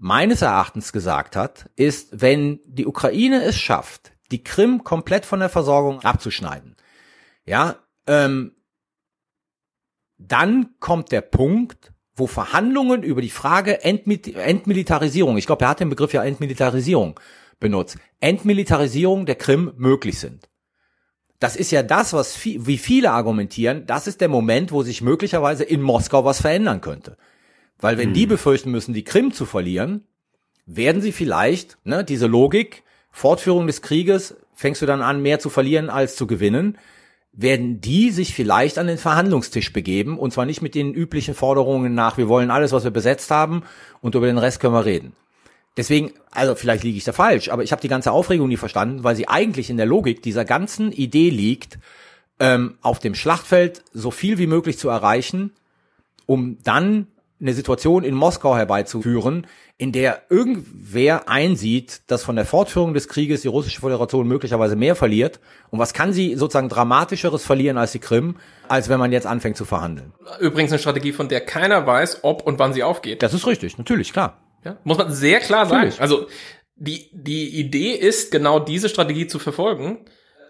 meines Erachtens gesagt hat, ist, wenn die Ukraine es schafft, die Krim komplett von der Versorgung abzuschneiden, ja, ähm, dann kommt der Punkt, wo Verhandlungen über die Frage Entmil Entmilitarisierung, ich glaube, er hat den Begriff ja Entmilitarisierung benutzt, Entmilitarisierung der Krim möglich sind. Das ist ja das, was wie viele argumentieren, das ist der Moment, wo sich möglicherweise in Moskau was verändern könnte. Weil wenn hm. die befürchten müssen, die Krim zu verlieren, werden sie vielleicht, ne, diese Logik, Fortführung des Krieges, fängst du dann an, mehr zu verlieren als zu gewinnen, werden die sich vielleicht an den Verhandlungstisch begeben und zwar nicht mit den üblichen Forderungen nach, wir wollen alles, was wir besetzt haben und über den Rest können wir reden. Deswegen, also vielleicht liege ich da falsch, aber ich habe die ganze Aufregung nie verstanden, weil sie eigentlich in der Logik dieser ganzen Idee liegt, ähm, auf dem Schlachtfeld so viel wie möglich zu erreichen, um dann eine Situation in Moskau herbeizuführen, in der irgendwer einsieht, dass von der Fortführung des Krieges die russische Föderation möglicherweise mehr verliert. Und was kann sie sozusagen dramatischeres verlieren als die Krim, als wenn man jetzt anfängt zu verhandeln? Übrigens eine Strategie, von der keiner weiß, ob und wann sie aufgeht. Das ist richtig, natürlich, klar. Ja, muss man sehr klar sagen. Natürlich. Also die, die Idee ist, genau diese Strategie zu verfolgen.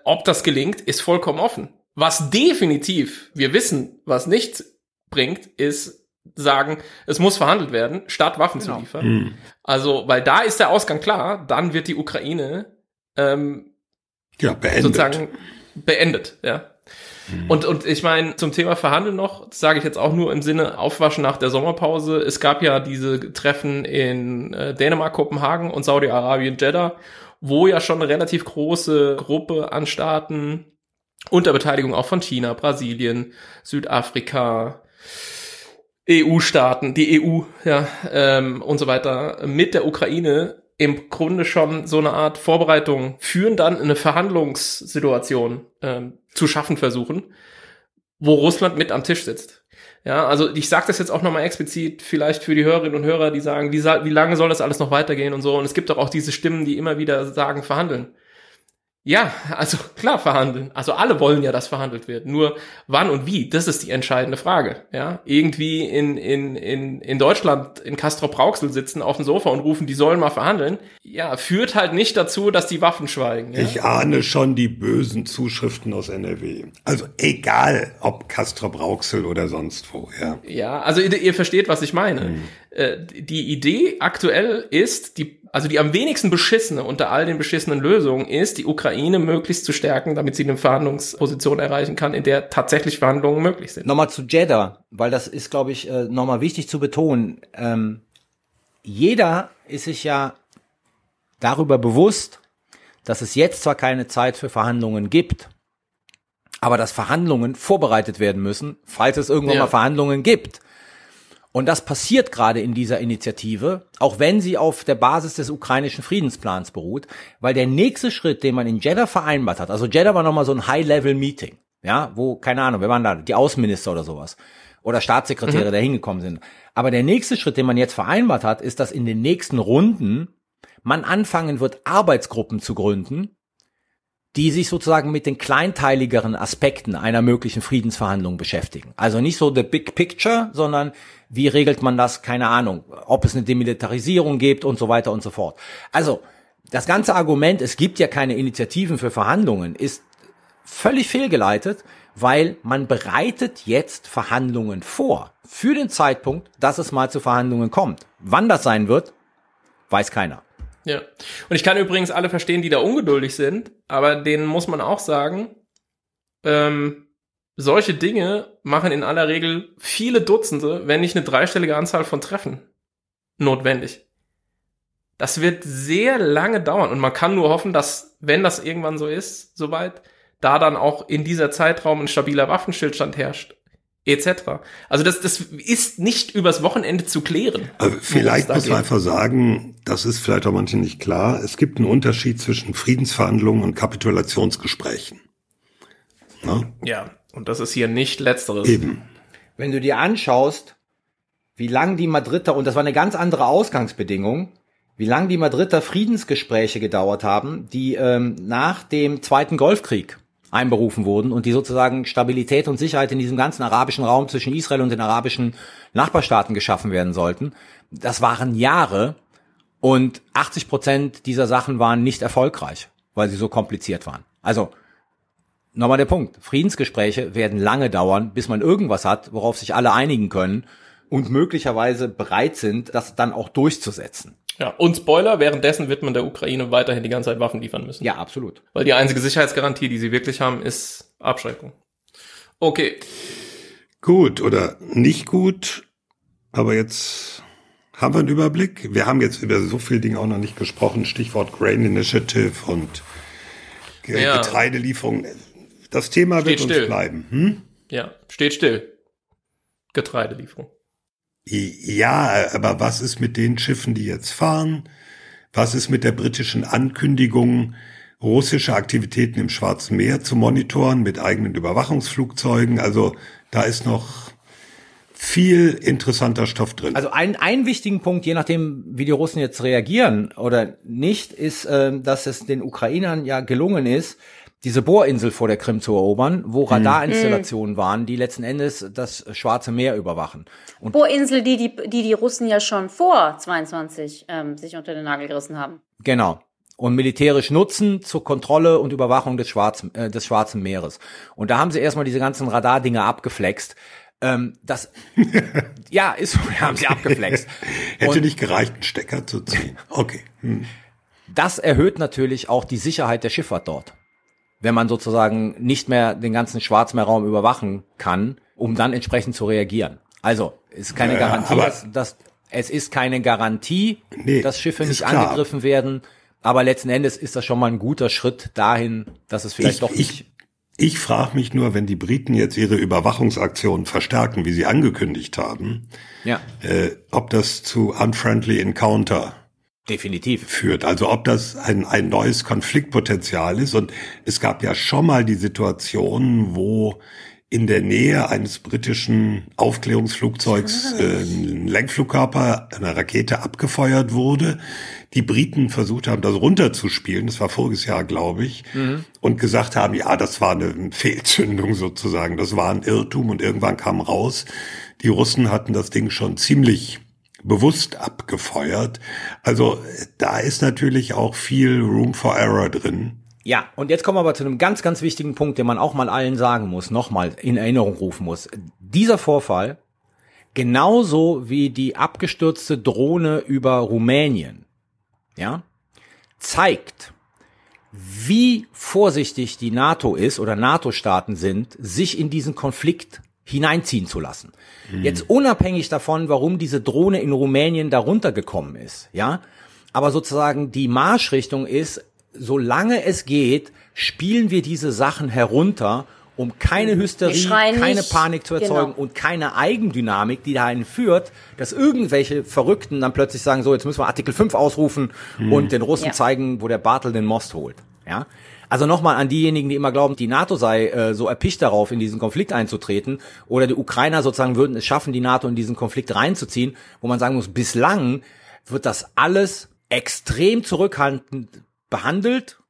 Ob das gelingt, ist vollkommen offen. Was definitiv wir wissen, was nicht bringt, ist sagen, es muss verhandelt werden, statt Waffen genau. zu liefern. Mhm. Also, weil da ist der Ausgang klar, dann wird die Ukraine ähm, ja, beendet. sozusagen beendet, ja. Mhm. Und, und ich meine, zum Thema Verhandeln noch, das sage ich jetzt auch nur im Sinne Aufwaschen nach der Sommerpause. Es gab ja diese Treffen in äh, Dänemark, Kopenhagen und Saudi-Arabien, Jeddah, wo ja schon eine relativ große Gruppe an Staaten unter Beteiligung auch von China, Brasilien, Südafrika, EU-Staaten, die EU, ja, ähm, und so weiter, mit der Ukraine im Grunde schon so eine Art Vorbereitung führen, dann eine Verhandlungssituation ähm, zu schaffen versuchen, wo Russland mit am Tisch sitzt. Ja, also ich sage das jetzt auch nochmal explizit, vielleicht für die Hörerinnen und Hörer, die sagen, wie, wie lange soll das alles noch weitergehen und so. Und es gibt doch auch diese Stimmen, die immer wieder sagen, verhandeln. Ja, also klar verhandeln. Also alle wollen ja, dass verhandelt wird. Nur wann und wie, das ist die entscheidende Frage. Ja, irgendwie in in in in Deutschland in Castro Brauxel sitzen auf dem Sofa und rufen, die sollen mal verhandeln. Ja, führt halt nicht dazu, dass die Waffen schweigen. Ja? Ich ahne schon die bösen Zuschriften aus NRW. Also egal, ob Castro Brauxel oder sonst wo. Ja. Ja, also ihr, ihr versteht, was ich meine. Hm. Äh, die Idee aktuell ist, die also die am wenigsten beschissene unter all den beschissenen Lösungen ist, die Ukraine möglichst zu stärken, damit sie eine Verhandlungsposition erreichen kann, in der tatsächlich Verhandlungen möglich sind. Nochmal zu Jeddah, weil das ist, glaube ich, äh, nochmal wichtig zu betonen. Ähm, jeder ist sich ja darüber bewusst, dass es jetzt zwar keine Zeit für Verhandlungen gibt, aber dass Verhandlungen vorbereitet werden müssen, falls es irgendwann ja. mal Verhandlungen gibt. Und das passiert gerade in dieser Initiative, auch wenn sie auf der Basis des ukrainischen Friedensplans beruht, weil der nächste Schritt, den man in Jeddah vereinbart hat, also Jeddah war nochmal so ein High-Level-Meeting, ja, wo, keine Ahnung, wer waren da, die Außenminister oder sowas, oder Staatssekretäre, mhm. da hingekommen sind. Aber der nächste Schritt, den man jetzt vereinbart hat, ist, dass in den nächsten Runden man anfangen wird, Arbeitsgruppen zu gründen, die sich sozusagen mit den kleinteiligeren Aspekten einer möglichen Friedensverhandlung beschäftigen. Also nicht so the big picture, sondern wie regelt man das? Keine Ahnung. Ob es eine Demilitarisierung gibt und so weiter und so fort. Also, das ganze Argument, es gibt ja keine Initiativen für Verhandlungen, ist völlig fehlgeleitet, weil man bereitet jetzt Verhandlungen vor. Für den Zeitpunkt, dass es mal zu Verhandlungen kommt. Wann das sein wird, weiß keiner. Ja. Und ich kann übrigens alle verstehen, die da ungeduldig sind, aber denen muss man auch sagen, ähm, solche Dinge machen in aller Regel viele Dutzende, wenn nicht eine dreistellige Anzahl von Treffen notwendig. Das wird sehr lange dauern und man kann nur hoffen, dass, wenn das irgendwann so ist, soweit, da dann auch in dieser Zeitraum ein stabiler Waffenstillstand herrscht, etc. Also das, das ist nicht übers Wochenende zu klären. Also vielleicht muss man einfach sagen, das ist vielleicht auch manchen nicht klar, es gibt einen Unterschied zwischen Friedensverhandlungen und Kapitulationsgesprächen. Na? Ja, und das ist hier nicht letzteres. Eben. Wenn du dir anschaust, wie lang die Madrider, und das war eine ganz andere Ausgangsbedingung, wie lang die Madrider Friedensgespräche gedauert haben, die ähm, nach dem Zweiten Golfkrieg einberufen wurden und die sozusagen Stabilität und Sicherheit in diesem ganzen arabischen Raum zwischen Israel und den arabischen Nachbarstaaten geschaffen werden sollten. Das waren Jahre und 80 Prozent dieser Sachen waren nicht erfolgreich, weil sie so kompliziert waren. Also nochmal der Punkt. Friedensgespräche werden lange dauern, bis man irgendwas hat, worauf sich alle einigen können und möglicherweise bereit sind, das dann auch durchzusetzen. Ja, und Spoiler, währenddessen wird man der Ukraine weiterhin die ganze Zeit Waffen liefern müssen. Ja, absolut. Weil die einzige Sicherheitsgarantie, die sie wirklich haben, ist Abschreckung. Okay. Gut oder nicht gut, aber jetzt haben wir einen Überblick. Wir haben jetzt über so viele Dinge auch noch nicht gesprochen. Stichwort Grain Initiative und Ja. Das Thema Steht wird uns still. bleiben. Hm? Ja, steht still. Getreidelieferung. Ja, aber was ist mit den Schiffen, die jetzt fahren? Was ist mit der britischen Ankündigung, russische Aktivitäten im Schwarzen Meer zu monitoren mit eigenen Überwachungsflugzeugen? Also da ist noch viel interessanter Stoff drin. Also ein, einen wichtigen Punkt, je nachdem, wie die Russen jetzt reagieren oder nicht, ist, ähm, dass es den Ukrainern ja gelungen ist, diese Bohrinsel vor der Krim zu erobern, wo Radarinstallationen waren, die letzten Endes das Schwarze Meer überwachen. Und Bohrinsel, die die, die die Russen ja schon vor 22 ähm, sich unter den Nagel gerissen haben. Genau. Und militärisch nutzen zur Kontrolle und Überwachung des Schwarzen, äh, des Schwarzen Meeres. Und da haben sie erstmal diese ganzen Radardinger abgeflext. Ähm, das, ja, ist haben sie abgeflext. Hätte Und nicht gereicht, einen Stecker zu ziehen. Okay. Hm. das erhöht natürlich auch die Sicherheit der Schifffahrt dort. Wenn man sozusagen nicht mehr den ganzen Schwarzmeerraum überwachen kann, um dann entsprechend zu reagieren. Also, ist keine Ja, Garantie, dass, dass, es ist keine Garantie, Nee, dass Schiffe nicht klar. angegriffen werden. Aber letzten Endes ist das schon mal ein guter Schritt dahin, dass es vielleicht Ich- doch ich- nicht Ich frage mich nur, wenn die Briten jetzt ihre Überwachungsaktionen verstärken, wie sie angekündigt haben, Ja, äh, ob das zu unfriendly encounter definitiv. führt. Also ob das ein, ein neues Konfliktpotenzial ist. Und es gab ja schon mal die Situation, wo in der Nähe eines britischen Aufklärungsflugzeugs äh, ein Lenkflugkörper, eine Rakete abgefeuert wurde. Die Briten versucht haben, das runterzuspielen, das war voriges Jahr, glaube ich, und gesagt haben, ja, das war eine Fehlzündung sozusagen, das war ein Irrtum und irgendwann kam raus, die Russen hatten das Ding schon ziemlich bewusst abgefeuert. Also da ist natürlich auch viel Room for Error drin. Ja, und jetzt kommen wir aber zu einem ganz, ganz wichtigen Punkt, den man auch mal allen sagen muss, nochmal in Erinnerung rufen muss. Dieser Vorfall, genauso wie die abgestürzte Drohne über Rumänien, ja, zeigt, wie vorsichtig die NATO ist oder NATO-Staaten sind, sich in diesen Konflikt hineinziehen zu lassen. Jetzt unabhängig davon, warum diese Drohne in Rumänien darunter gekommen ist, ja, aber sozusagen die Marschrichtung ist, solange es geht, spielen wir diese Sachen herunter, um keine Hysterie, schreien keine nicht. Panik zu erzeugen Genau. und keine Eigendynamik, die dahin führt, dass irgendwelche Verrückten dann plötzlich sagen, so, jetzt müssen wir Artikel 5 ausrufen und den Russen Ja. zeigen, wo der Bartel den Most holt. Ja? Also nochmal an diejenigen, die immer glauben, die NATO sei äh, so erpicht darauf, in diesen Konflikt einzutreten, oder die Ukrainer sozusagen würden es schaffen, die NATO in diesen Konflikt reinzuziehen, wo man sagen muss, bislang wird das alles extrem zurückhaltend behandelt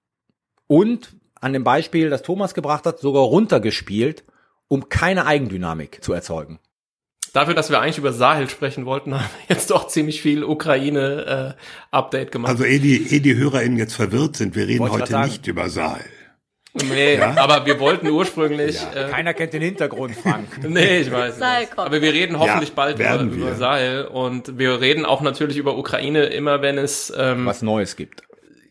und an dem Beispiel, das Thomas gebracht hat, sogar runtergespielt, um keine Eigendynamik zu erzeugen. Dafür, dass wir eigentlich über Sahel sprechen wollten, haben wir jetzt doch ziemlich viel Ukraine-Update gemacht. Also ehe die, ehe die HörerInnen jetzt verwirrt sind, wir reden heute nicht über Sahel. nee, aber wir wollten ursprünglich. Äh, Keiner kennt den Hintergrund, Frank. nee, ich weiß. Nicht. Aber wir reden hoffentlich Ja, bald über, über. Sahel und wir reden auch natürlich über Ukraine, immer wenn es ähm, Was Neues gibt.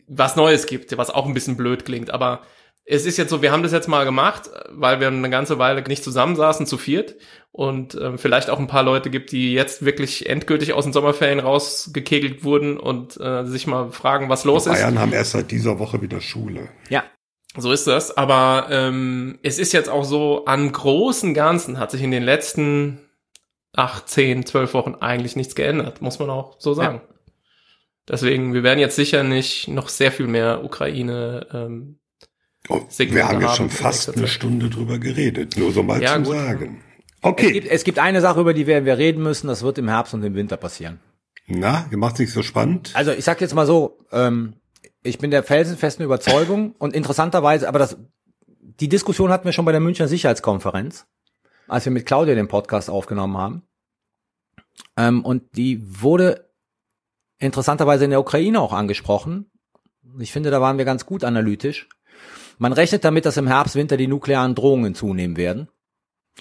was Neues gibt, was auch ein bisschen blöd klingt. Aber es ist jetzt so, wir haben das jetzt mal gemacht, weil wir eine ganze Weile nicht zusammensaßen, zu viert. Und ähm, vielleicht auch ein paar Leute gibt, die jetzt wirklich endgültig aus den Sommerferien rausgekegelt wurden und äh, sich mal fragen, was los ist. Bayern haben erst seit dieser Woche wieder Schule. Ja. So ist das. Aber ähm, es ist jetzt auch so, an großen Ganzen hat sich in den letzten acht, zehn, zwölf Wochen eigentlich nichts geändert, muss man auch so sagen. Deswegen, wir werden jetzt sicher nicht noch sehr viel mehr Ukraine ähm, Segmente wir haben ja schon fast eine. Stunde drüber geredet, nur so mal Ja, gut. Sagen. Okay. Es gibt, es gibt eine Sache, über die wir, wir reden müssen, das wird im Herbst und im Winter passieren. Na, macht's nicht so spannend? Also ich sag jetzt mal so, ähm, ich bin der felsenfesten Überzeugung und interessanterweise, aber das, die Diskussion hatten wir schon bei der Münchner Sicherheitskonferenz, als wir mit Claudia den Podcast aufgenommen haben. Ähm, und die wurde interessanterweise in der Ukraine auch angesprochen. Ich finde, da waren wir ganz gut analytisch. Man rechnet damit, dass im Herbst, Winter die nuklearen Drohungen zunehmen werden.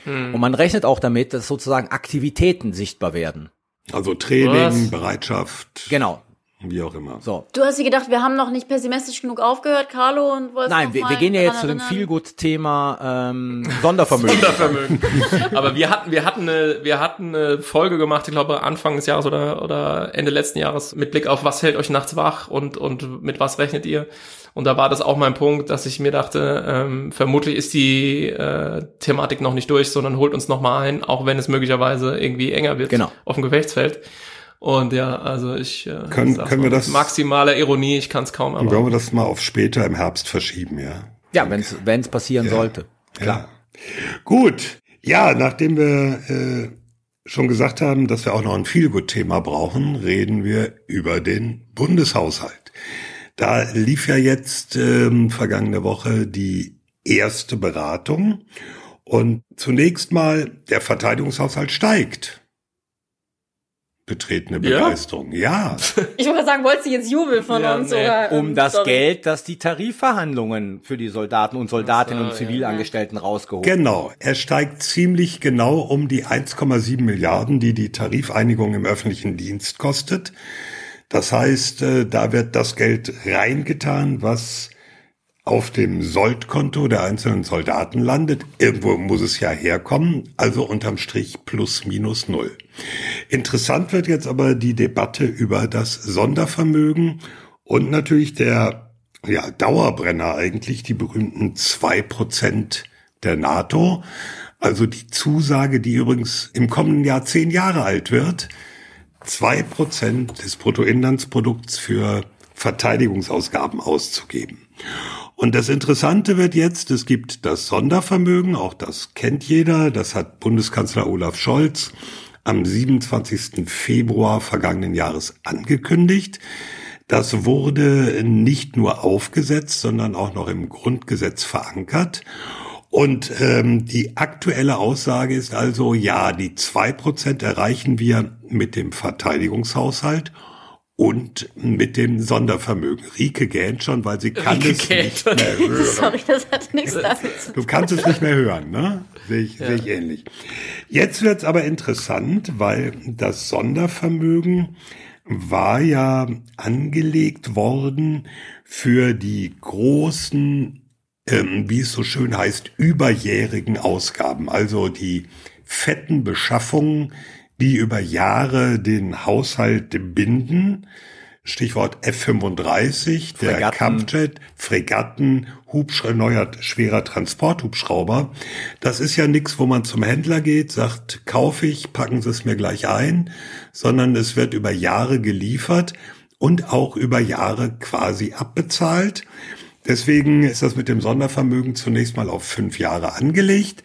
Hm. Und man rechnet auch damit, dass sozusagen Aktivitäten sichtbar werden. Also Training, Was? Bereitschaft, Genau. Wie auch immer. So. Du hast dir gedacht, wir haben noch nicht pessimistisch genug aufgehört, Carlo, und wolltest Nein, wir, wir gehen ja jetzt zu dem? Feelgood-Thema ähm, Sondervermögen. Sondervermögen. Aber wir hatten, wir hatten eine, wir hatten eine Folge gemacht, ich glaube Anfang des Jahres oder, oder Ende letzten Jahres mit Blick auf was hält euch nachts wach und, und mit was rechnet ihr? Und da war das auch mein Punkt, dass ich mir dachte, ähm, vermutlich ist die äh, Thematik noch nicht durch, sondern holt uns noch mal ein, auch wenn es möglicherweise irgendwie enger wird Genau. auf dem Gefechtsfeld. Und ja, also ich äh, Können- sag's können wir mit das- maximaler Ironie, ich kann es kaum Und wollen erwarten. wir das mal auf später im Herbst verschieben, ja? Ja, wenn es passieren sollte. Klar. Gut. Ja, nachdem wir äh, schon gesagt haben, dass wir auch noch ein Feelgood-Thema brauchen, reden wir über den Bundeshaushalt. Da lief ja jetzt ähm, vergangene Woche die erste Beratung und zunächst mal der Verteidigungshaushalt steigt. Betretene Ja? Begeisterung. Ja. Ich wollte sagen, wolltest du jetzt Jubel von Ja, uns? nee. Oder, Um ähm, das sorry. Geld, das die Tarifverhandlungen für die Soldaten und Soldatinnen Ach und so, ja. Zivilangestellten rausgeholt Genau, er steigt ziemlich genau um die 1,7 Milliarden, die die Tarifeinigung im öffentlichen Dienst kostet. Das heißt, äh, da wird das Geld reingetan, was auf dem Soldkonto der einzelnen Soldaten landet. Irgendwo muss es ja herkommen, also unterm Strich plus minus null. Interessant wird jetzt aber die Debatte über das Sondervermögen und natürlich der ja, Dauerbrenner eigentlich, die berühmten zwei Prozent der NATO. Also die Zusage, die übrigens im kommenden Jahr zehn Jahre alt wird, zwei Prozent des Bruttoinlandsprodukts für Verteidigungsausgaben auszugeben. Und das Interessante wird jetzt, es gibt das Sondervermögen, auch das kennt jeder, das hat Bundeskanzler Olaf Scholz am 27. Februar vergangenen Jahres angekündigt. Das wurde nicht nur aufgesetzt, sondern auch noch im Grundgesetz verankert. Und ähm, die aktuelle Aussage ist also, ja, die zwei Prozent erreichen wir mit dem Verteidigungshaushalt und mit dem Sondervermögen. Rike gähnt schon, weil sie kann Rike es gähnt. nicht mehr hören. Sorry, das hat nichts damit zu tun. Du kannst es nicht mehr hören, ne? Sehe ich, sehe ich ähnlich. Jetzt wird's aber interessant, weil das Sondervermögen war ja angelegt worden für die großen, ähm, wie es so schön heißt, überjährigen Ausgaben, also die fetten Beschaffungen, die über Jahre den Haushalt binden. Stichwort F-35, der Fregatten. Kampfjet, Fregatten, Hubschrauber, neuer schwerer Transporthubschrauber. Das ist ja nichts, wo man zum Händler geht, sagt, kaufe ich, packen Sie es mir gleich ein, sondern es wird über Jahre geliefert und auch über Jahre quasi abbezahlt. Deswegen ist das mit dem Sondervermögen zunächst mal auf fünf Jahre angelegt,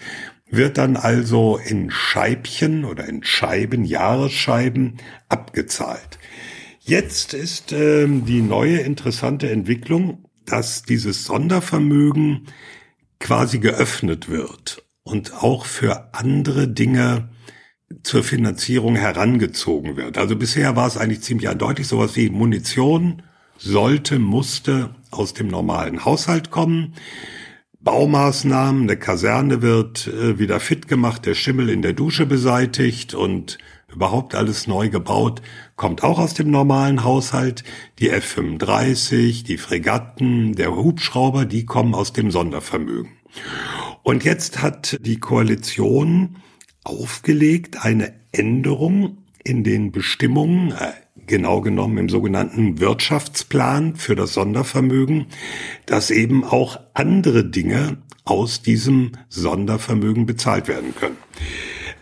wird dann also in Scheibchen oder in Scheiben, Jahresscheiben abgezahlt. Jetzt ist ähm, die neue interessante Entwicklung, dass dieses Sondervermögen quasi geöffnet wird und auch für andere Dinge zur Finanzierung herangezogen wird. Also bisher war es eigentlich ziemlich eindeutig, sowas wie Munition sollte, musste aus dem normalen Haushalt kommen. Baumaßnahmen, eine Kaserne wird äh, wieder fit gemacht, der Schimmel in der Dusche beseitigt und überhaupt alles neu gebaut, kommt auch aus dem normalen Haushalt. Die F-35, die Fregatten, der Hubschrauber, die kommen aus dem Sondervermögen. Und jetzt hat die Koalition aufgelegt eine Änderung in den Bestimmungen, äh, genau genommen im sogenannten Wirtschaftsplan für das Sondervermögen, dass eben auch andere Dinge aus diesem Sondervermögen bezahlt werden können.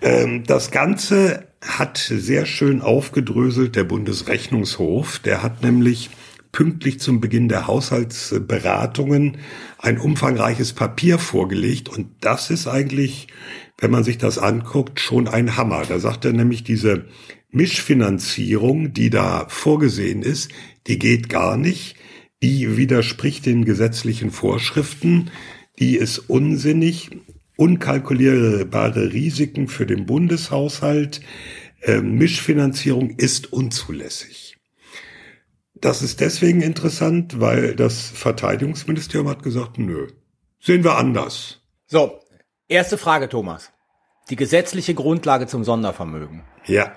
Ähm, das Ganze hat sehr schön aufgedröselt der Bundesrechnungshof. Der hat nämlich pünktlich zum Beginn der Haushaltsberatungen ein umfangreiches Papier vorgelegt. Und das ist eigentlich, wenn man sich das anguckt, schon ein Hammer. Da sagt er nämlich, diese Mischfinanzierung, die da vorgesehen ist, die geht gar nicht. Die widerspricht den gesetzlichen Vorschriften. Die ist unsinnig. Unkalkulierbare Risiken für den Bundeshaushalt. Äh, Mischfinanzierung ist unzulässig. Das ist deswegen interessant, weil das Verteidigungsministerium hat gesagt, nö, sehen wir anders. So, erste Frage, Thomas. Die gesetzliche Grundlage zum Sondervermögen. Ja.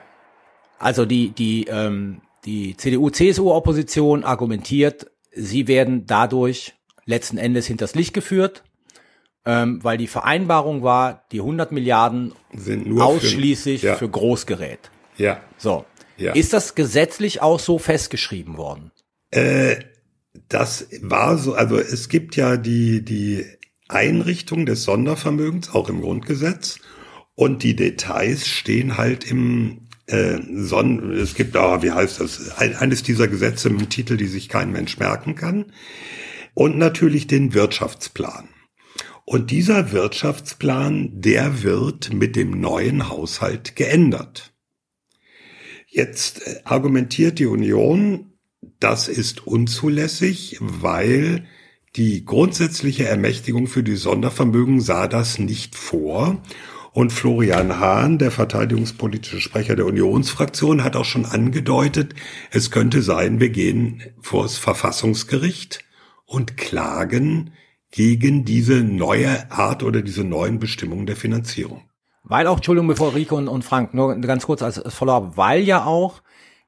Also die, die, ähm, die CDU-CSU-Opposition argumentiert, sie werden dadurch letzten Endes hinters Licht geführt, ähm, weil die Vereinbarung war, die 100 Milliarden Sind nur ausschließlich für, ja. für Großgerät. Ja. So. Ja. Ist das gesetzlich auch so festgeschrieben worden? Äh, das war so, also es gibt ja die, die Einrichtung des Sondervermögens, auch im Grundgesetz, und die Details stehen halt im äh, Son es gibt auch, wie heißt das, ein, eines dieser Gesetze mit einem Titel, die sich kein Mensch merken kann. Und natürlich den Wirtschaftsplan. Und dieser Wirtschaftsplan, der wird mit dem neuen Haushalt geändert. Jetzt äh, argumentiert die Union, das ist unzulässig, weil die grundsätzliche Ermächtigung für die Sondervermögen sah das nicht vor. Und Florian Hahn, der verteidigungspolitische Sprecher der Unionsfraktion, hat auch schon angedeutet, es könnte sein, wir gehen vor das Verfassungsgericht und klagen gegen diese neue Art oder diese neuen Bestimmungen der Finanzierung. Weil auch, Entschuldigung, bevor Rico und, und Frank, nur ganz kurz als Follow-up, weil ja auch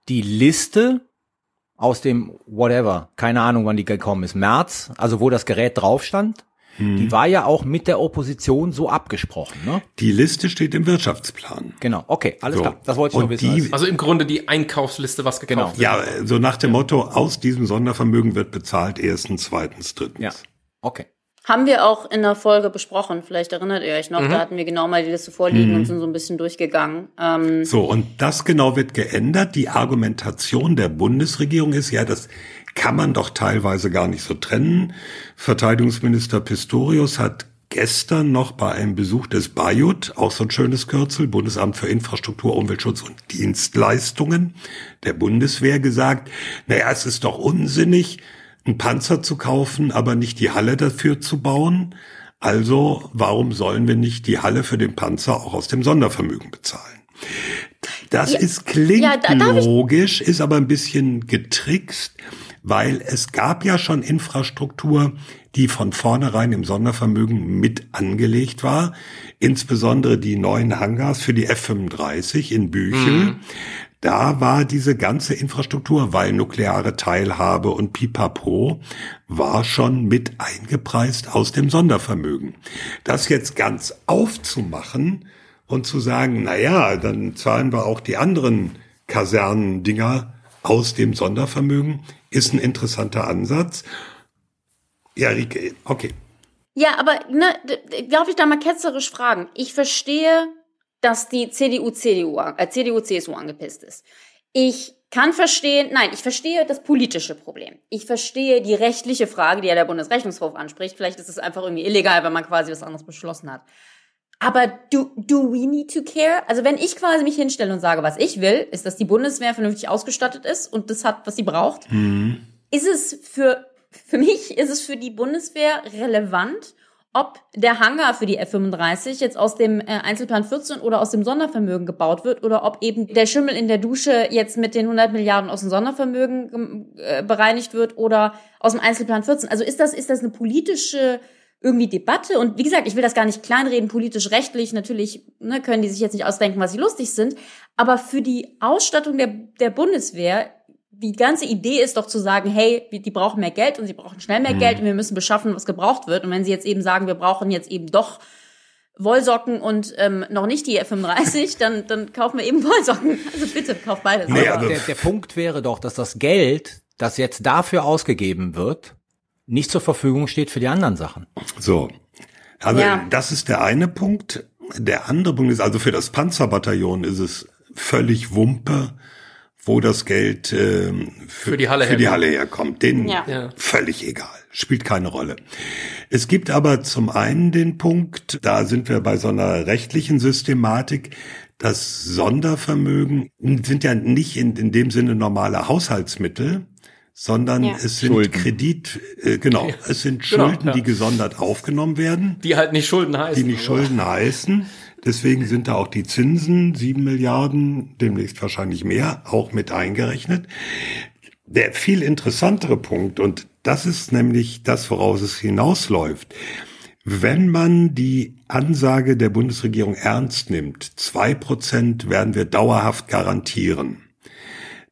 die Liste aus dem whatever, keine Ahnung, wann die gekommen ist, März, also wo das Gerät drauf stand, die war ja auch mit der Opposition so abgesprochen, ne? Die Liste steht im Wirtschaftsplan. Genau, okay, alles So. klar. Das wollte ich Und nur wissen. die- Also- Also im Grunde die Einkaufsliste, was gekauft Genau. wird. Ja, so nach dem Motto, aus diesem Sondervermögen wird bezahlt erstens, zweitens, drittens. ja, okay. Haben wir auch in der Folge besprochen, vielleicht erinnert ihr euch noch, da hatten wir genau mal die Liste vorliegen und sind so ein bisschen durchgegangen. Ähm, So, und das genau wird geändert. Die Argumentation der Bundesregierung ist, ja, das kann man doch teilweise gar nicht so trennen. Verteidigungsminister Pistorius hat gestern noch bei einem Besuch des BAJUT, auch so ein schönes Kürzel, Bundesamt für Infrastruktur, Umweltschutz und Dienstleistungen der Bundeswehr gesagt, naja, es ist doch unsinnig, einen Panzer zu kaufen, aber nicht die Halle dafür zu bauen. Also warum sollen wir nicht die Halle für den Panzer auch aus dem Sondervermögen bezahlen? Das Ja, ist klingt ja, da- logisch, ist aber ein bisschen getrickst, weil es gab ja schon Infrastruktur, die von vornherein im Sondervermögen mit angelegt war, insbesondere die neuen Hangars für die F-35 in Büchel. Da war diese ganze Infrastruktur, weil nukleare Teilhabe und Pipapo war schon mit eingepreist aus dem Sondervermögen. Das jetzt ganz aufzumachen und zu sagen, na ja, dann zahlen wir auch die anderen Kasernendinger aus dem Sondervermögen, ist ein interessanter Ansatz. Ja, Rike, okay. Ja, aber ne, darf ich da mal ketzerisch fragen? Ich verstehe, dass die CDU, CDU, äh, CDU, CSU angepisst ist. Ich kann verstehen, nein, ich verstehe das politische Problem. Ich verstehe die rechtliche Frage, die ja der Bundesrechnungshof anspricht. Vielleicht ist es einfach irgendwie illegal, wenn man quasi was anderes beschlossen hat. Aber do, do we need to care? Also wenn ich quasi mich hinstelle und sage, was ich will, ist, dass die Bundeswehr vernünftig ausgestattet ist und das hat, was sie braucht, ist es für, für mich, ist es für die Bundeswehr relevant, ob der Hangar für die F-35 jetzt aus dem äh, Einzelplan 14 oder aus dem Sondervermögen gebaut wird oder ob eben der Schimmel in der Dusche jetzt mit den 100 Milliarden aus dem Sondervermögen gem- äh, bereinigt wird oder aus dem Einzelplan 14. Also ist das, ist das eine politische irgendwie Debatte? Und wie gesagt, ich will das gar nicht kleinreden, politisch, rechtlich, natürlich ne, können die sich jetzt nicht ausdenken, was sie lustig sind, aber für die Ausstattung der, der Bundeswehr die ganze Idee ist doch zu sagen, hey, die brauchen mehr Geld und sie brauchen schnell mehr Geld und wir müssen beschaffen, was gebraucht wird. Und wenn sie jetzt eben sagen, wir brauchen jetzt eben doch Wollsocken und ähm, noch nicht die F35, dann, dann kaufen wir eben Wollsocken. Also bitte, kauft beides. Nee, Aber also- der, der Punkt wäre doch, dass das Geld, das jetzt dafür ausgegeben wird, nicht zur Verfügung steht für die anderen Sachen. So. Also Ja. das ist der eine Punkt. Der andere Punkt ist, also für das Panzerbataillon ist es völlig Wumpe, wo das Geld äh, für, Für die Halle für die herkommt. Halle herkommt. Denen Ja. Ja. völlig egal, spielt keine Rolle. Es gibt aber zum einen den Punkt, da sind wir bei so einer rechtlichen Systematik, das Sondervermögen sind ja nicht in, in dem Sinne normale Haushaltsmittel, sondern Ja. es sind Schulden. Kredit, äh, genau, es sind Genau, Schulden, ja. die gesondert aufgenommen werden Die halt nicht Schulden heißen. die nicht Schulden heißen. Deswegen sind da auch die Zinsen, sieben Milliarden, demnächst wahrscheinlich mehr, auch mit eingerechnet. Der viel interessantere Punkt, und das ist nämlich das, woraus es hinausläuft, wenn man die Ansage der Bundesregierung ernst nimmt, zwei Prozent werden wir dauerhaft garantieren,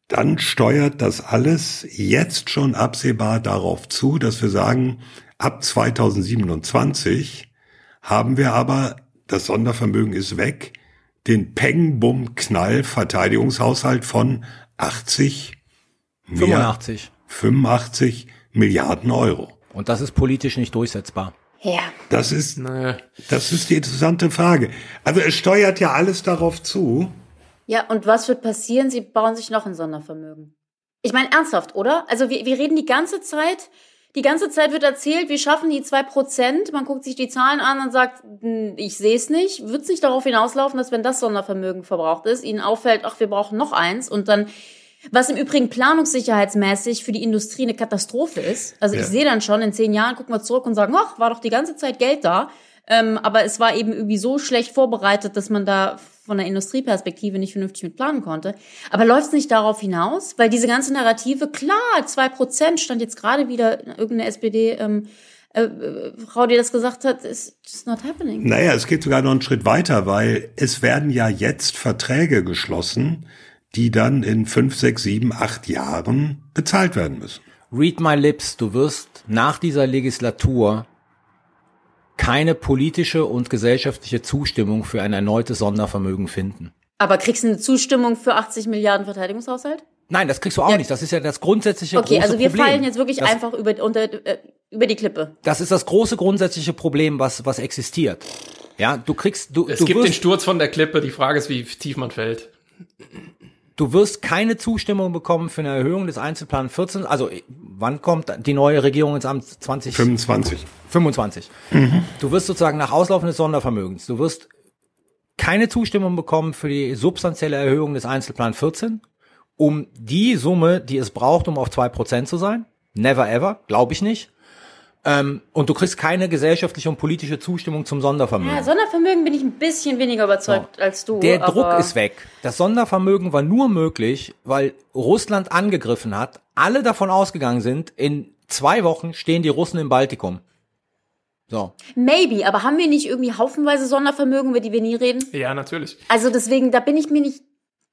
dann steuert das alles jetzt schon absehbar darauf zu, dass wir sagen, ab 2027 haben wir aber, das Sondervermögen ist weg, den Peng-Bumm-Knall-Verteidigungshaushalt von 80, mehr, 85. 85 Milliarden Euro. Und das ist politisch nicht durchsetzbar. Ja. Das ist, das ist die interessante Frage. Also es steuert ja alles darauf zu. Ja, und was wird passieren? Sie bauen sich noch ein Sondervermögen. Ich meine, ernsthaft, oder? Also wir, wir reden die ganze Zeit, die ganze Zeit wird erzählt, wir schaffen die zwei Prozent. Man guckt sich die Zahlen an und sagt, hm, ich sehe es nicht. Wird es nicht darauf hinauslaufen, dass wenn das Sondervermögen verbraucht ist, ihnen auffällt, ach, wir brauchen noch eins und dann was im Übrigen planungssicherheitsmäßig für die Industrie eine Katastrophe ist. Also Ja. ich sehe dann schon, in zehn Jahren gucken wir zurück und sagen, ach, war doch die ganze Zeit Geld da. Ähm, aber es war eben irgendwie so schlecht vorbereitet, dass man da von der Industrieperspektive nicht vernünftig mit planen konnte. Aber läuft es nicht darauf hinaus? Weil diese ganze Narrative, klar, zwei Prozent stand jetzt gerade wieder irgendeine SPD, ähm, äh, äh, Frau, die das gesagt hat, ist just not happening. Naja, es geht sogar noch einen Schritt weiter, weil es werden ja jetzt Verträge geschlossen, die dann in fünf, sechs, sieben, acht Jahren bezahlt werden müssen. Read my lips, du wirst nach dieser Legislatur keine politische und gesellschaftliche Zustimmung für ein erneutes Sondervermögen finden. Aber kriegst du eine Zustimmung für 80 Milliarden Verteidigungshaushalt? Nein, das kriegst du auch Ja. nicht. Das ist ja das grundsätzliche Okay, große also wir Problem. fallen jetzt wirklich das, einfach über, unter, äh, über die Klippe. Das ist das große grundsätzliche Problem, was, was existiert. Ja, du kriegst, du, Es du gibt den wirst, Sturz von der Klippe. Die Frage ist, wie tief man fällt. Du wirst keine Zustimmung bekommen für eine Erhöhung des Einzelplan 14. Also, wann kommt die neue Regierung ins Amt? 20? 25. 25. Du wirst sozusagen nach Auslaufen des Sondervermögens, du wirst keine Zustimmung bekommen für die substanzielle Erhöhung des Einzelplan 14, um die Summe, die es braucht, um auf 2% zu sein. Never ever, glaube ich nicht. Ähm, und du kriegst keine gesellschaftliche und politische Zustimmung zum Sondervermögen. Ja, Sondervermögen bin ich ein bisschen weniger überzeugt als du. Der aber Druck ist weg. Das Sondervermögen war nur möglich, weil Russland angegriffen hat, alle davon ausgegangen sind, in zwei Wochen stehen die Russen im Baltikum. So. Maybe, aber haben wir nicht irgendwie haufenweise Sondervermögen, über die wir nie reden? Ja, natürlich. Also deswegen, da bin ich mir nicht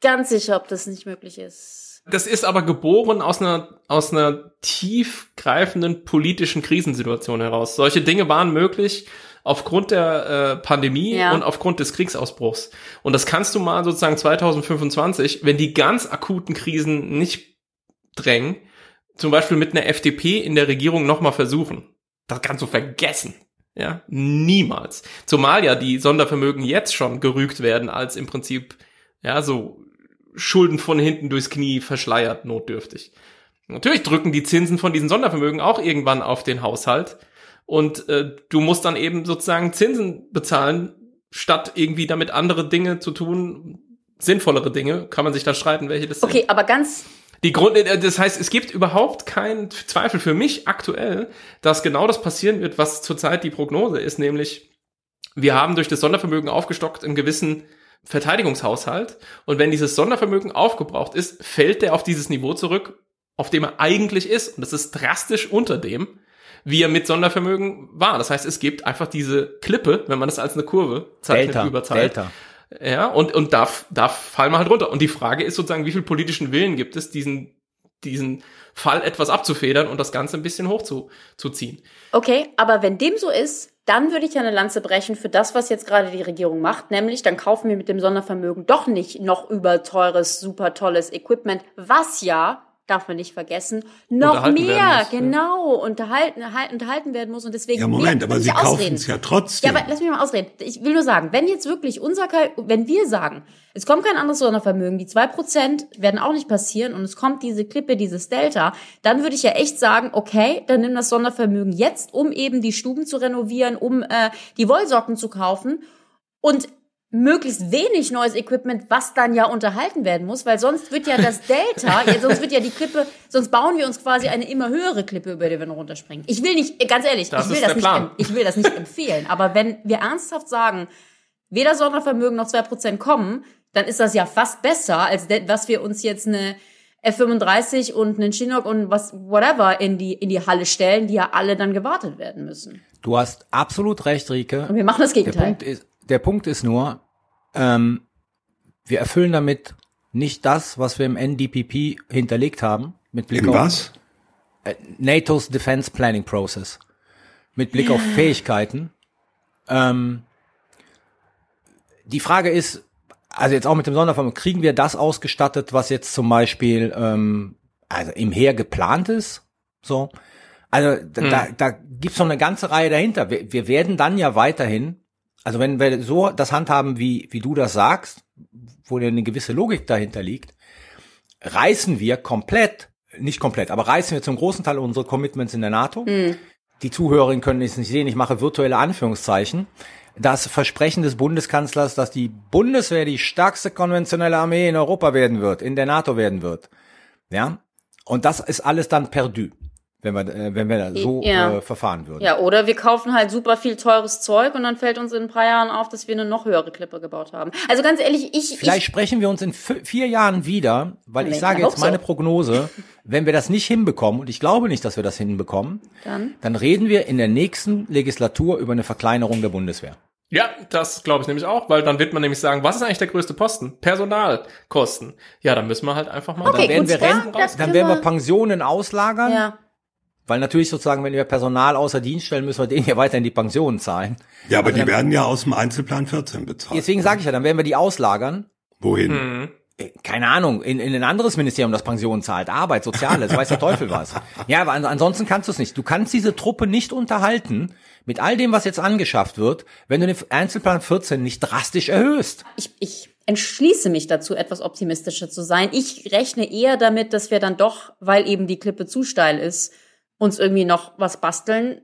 ganz sicher, ob das nicht möglich ist. Das ist aber geboren aus einer, aus einer tiefgreifenden politischen Krisensituation heraus. Solche Dinge waren möglich aufgrund der äh, Pandemie Ja. und aufgrund des Kriegsausbruchs. Und das kannst du mal sozusagen 2025, wenn die ganz akuten Krisen nicht drängen, zum Beispiel mit einer FDP in der Regierung nochmal versuchen. Das kannst du vergessen. Ja, niemals. Zumal ja die Sondervermögen jetzt schon gerügt werden als im Prinzip, ja, so Schulden von hinten durchs Knie verschleiert, notdürftig. Natürlich drücken die Zinsen von diesen Sondervermögen auch irgendwann auf den Haushalt. Und äh, du musst dann eben sozusagen Zinsen bezahlen, statt irgendwie damit andere Dinge zu tun, sinnvollere Dinge. Kann man sich da streiten, welche das sind. Okay, aber ganz, Die Grund, äh, das heißt, es gibt überhaupt keinen Zweifel für mich aktuell, dass genau das passieren wird, was zurzeit die Prognose ist, nämlich wir haben durch das Sondervermögen aufgestockt einen gewissen Verteidigungshaushalt und wenn dieses Sondervermögen aufgebraucht ist, fällt der auf dieses Niveau zurück, auf dem er eigentlich ist und das ist drastisch unter dem, wie er mit Sondervermögen war. Das heißt, es gibt einfach diese Klippe, wenn man das als eine Kurve zeichnet Delta, über Zeit. Delta. Ja, und, und da, da fallen wir halt runter. Und die Frage ist sozusagen, wie viel politischen Willen gibt es, diesen, diesen Fall etwas abzufedern und das Ganze ein bisschen hoch zu, zu ziehen. okay, aber wenn dem so ist, dann würde ich ja eine Lanze brechen für das, was jetzt gerade die Regierung macht, nämlich dann kaufen wir mit dem Sondervermögen doch nicht noch über teures, super tolles Equipment, was ja darf man nicht vergessen, noch mehr, muss, ja. genau, unterhalten, halt- unterhalten werden muss. Und deswegen Ja, Moment, mehr- aber sie kaufen es ja trotzdem. Ja, aber lass mich mal ausreden. Ich will nur sagen, wenn jetzt wirklich unser, wenn wir sagen, es kommt kein anderes Sondervermögen, die zwei Prozent werden auch nicht passieren und es kommt diese Klippe, dieses Delta, dann würde ich ja echt sagen, okay, dann nimm das Sondervermögen jetzt, um eben die Stuben zu renovieren, um äh, die Wollsocken zu kaufen und möglichst wenig neues Equipment, was dann ja unterhalten werden muss, weil sonst wird ja das Delta, ja, sonst wird ja die Klippe, sonst bauen wir uns quasi eine immer höhere Klippe, über die wir noch runterspringen. Ich will nicht, ganz ehrlich, Das ich will das der nicht, ich will das nicht empfehlen, aber wenn wir ernsthaft sagen, weder Sondervermögen noch 2% kommen, dann ist das ja fast besser, als was wir uns jetzt eine F35 und einen Chinook und was, whatever in die, in die Halle stellen, die ja alle dann gewartet werden müssen. Du hast absolut recht, Rike. Und wir machen das Der Gegenteil. Punkt ist, der Punkt ist nur, ähm, wir erfüllen damit nicht das, was wir im NDPP hinterlegt haben, mit Blick In auf was? NATO's Defense Planning Process, mit Blick auf Fähigkeiten. Ähm, die Frage ist, also jetzt auch mit dem Sondervermögen, kriegen wir das ausgestattet, was jetzt zum Beispiel ähm, also im Heer geplant ist? So. Also da, da, da gibt's noch eine ganze Reihe dahinter. Wir, wir werden dann ja weiterhin, also wenn wir so das handhaben, wie, wie du das sagst, wo eine gewisse Logik dahinter liegt, reißen wir komplett, nicht komplett, aber reißen wir zum großen Teil unsere Commitments in der NATO. Die Zuhörerinnen können es nicht sehen, ich mache virtuelle Anführungszeichen. Das Versprechen des Bundeskanzlers, dass die Bundeswehr die stärkste konventionelle Armee in Europa werden wird, in der NATO werden wird. Ja. Und das ist alles dann perdu, wenn wir, äh, wenn wir da so Ja. äh, verfahren würden. Ja, oder wir kaufen halt super viel teures Zeug und dann fällt uns in ein paar Jahren auf, dass wir eine noch höhere Klippe gebaut haben. Also ganz ehrlich, ich, Vielleicht ich sprechen wir uns in vier Jahren wieder, weil ich sage jetzt meine so. Prognose, wenn wir das nicht hinbekommen, und ich glaube nicht, dass wir das hinbekommen, Dann? dann reden wir in der nächsten Legislatur über eine Verkleinerung der Bundeswehr. Ja, das glaube ich nämlich auch, weil dann wird man nämlich sagen, was ist eigentlich der größte Posten? Personalkosten. Ja, dann müssen wir halt einfach mal Okay, da werden gut, wir Renten, dann werden wir wir- Pensionen auslagern, ja. Weil natürlich sozusagen, wenn wir Personal außer Dienst stellen, müssen wir denen ja weiterhin die Pensionen zahlen. Ja, aber Also die dann- werden ja aus dem Einzelplan 14 bezahlt. Deswegen sage ich ja, dann werden wir die auslagern. Wohin? Mhm. Keine Ahnung, in, in ein anderes Ministerium, das Pensionen zahlt, Arbeit, Soziales, weiß der Teufel was. Ja, aber an, ansonsten kannst du es nicht. Du kannst diese Truppe nicht unterhalten mit all dem, was jetzt angeschafft wird, wenn du den Einzelplan 14 nicht drastisch erhöhst. ich, ich entschließe mich dazu, etwas optimistischer zu sein. Ich rechne eher damit, dass wir dann doch, weil eben die Klippe zu steil ist, uns irgendwie noch was basteln.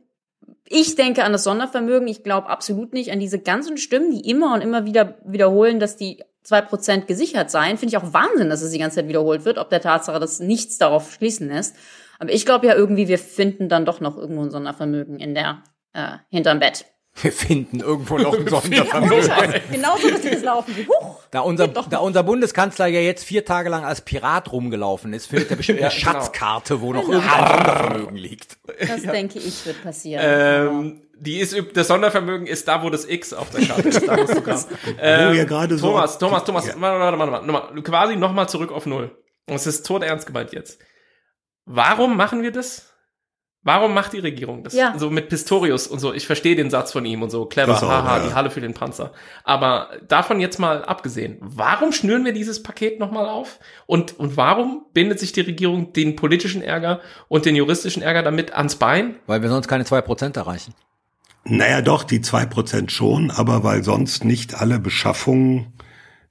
Ich denke an das Sondervermögen. Ich glaube absolut nicht an diese ganzen Stimmen, die immer und immer wieder wiederholen, dass die zwei Prozent gesichert seien. Finde ich auch Wahnsinn, dass es die ganze Zeit wiederholt wird, ob der Tatsache, dass nichts darauf schließen lässt. Aber ich glaube ja irgendwie, wir finden dann doch noch irgendwo ein Sondervermögen in der, äh, hinterm Bett. Wir finden irgendwo noch ein Sondervermögen. Genau so wird es laufen. Huch, Da unser, da unser Bundeskanzler ja jetzt vier Tage lang als Pirat rumgelaufen ist, findet er bestimmt eine genau. Schatzkarte, wo noch irgendein Sondervermögen liegt. das denke ich wird passieren. Ähm, die ist, das Sondervermögen ist da, wo das X auf der Karte ist. Da musst du grad. Ähm, gerade so- Thomas, Thomas, Thomas, Ja. warte, warte, warte, warte, quasi nochmal zurück auf Null. Und es ist tot ernst gemeint jetzt. Warum machen wir das? Warum macht die Regierung das? Ja. So mit Pistorius und so. Ich verstehe den Satz von ihm und so. Clever, auch, haha, ja. die Halle für den Panzer. Aber davon jetzt mal abgesehen. Warum schnüren wir dieses Paket nochmal auf? Und, und warum bindet sich die Regierung den politischen Ärger und den juristischen Ärger damit ans Bein? Weil wir sonst keine zwei Prozent erreichen. Naja, doch, die zwei Prozent schon, aber weil sonst nicht alle Beschaffungen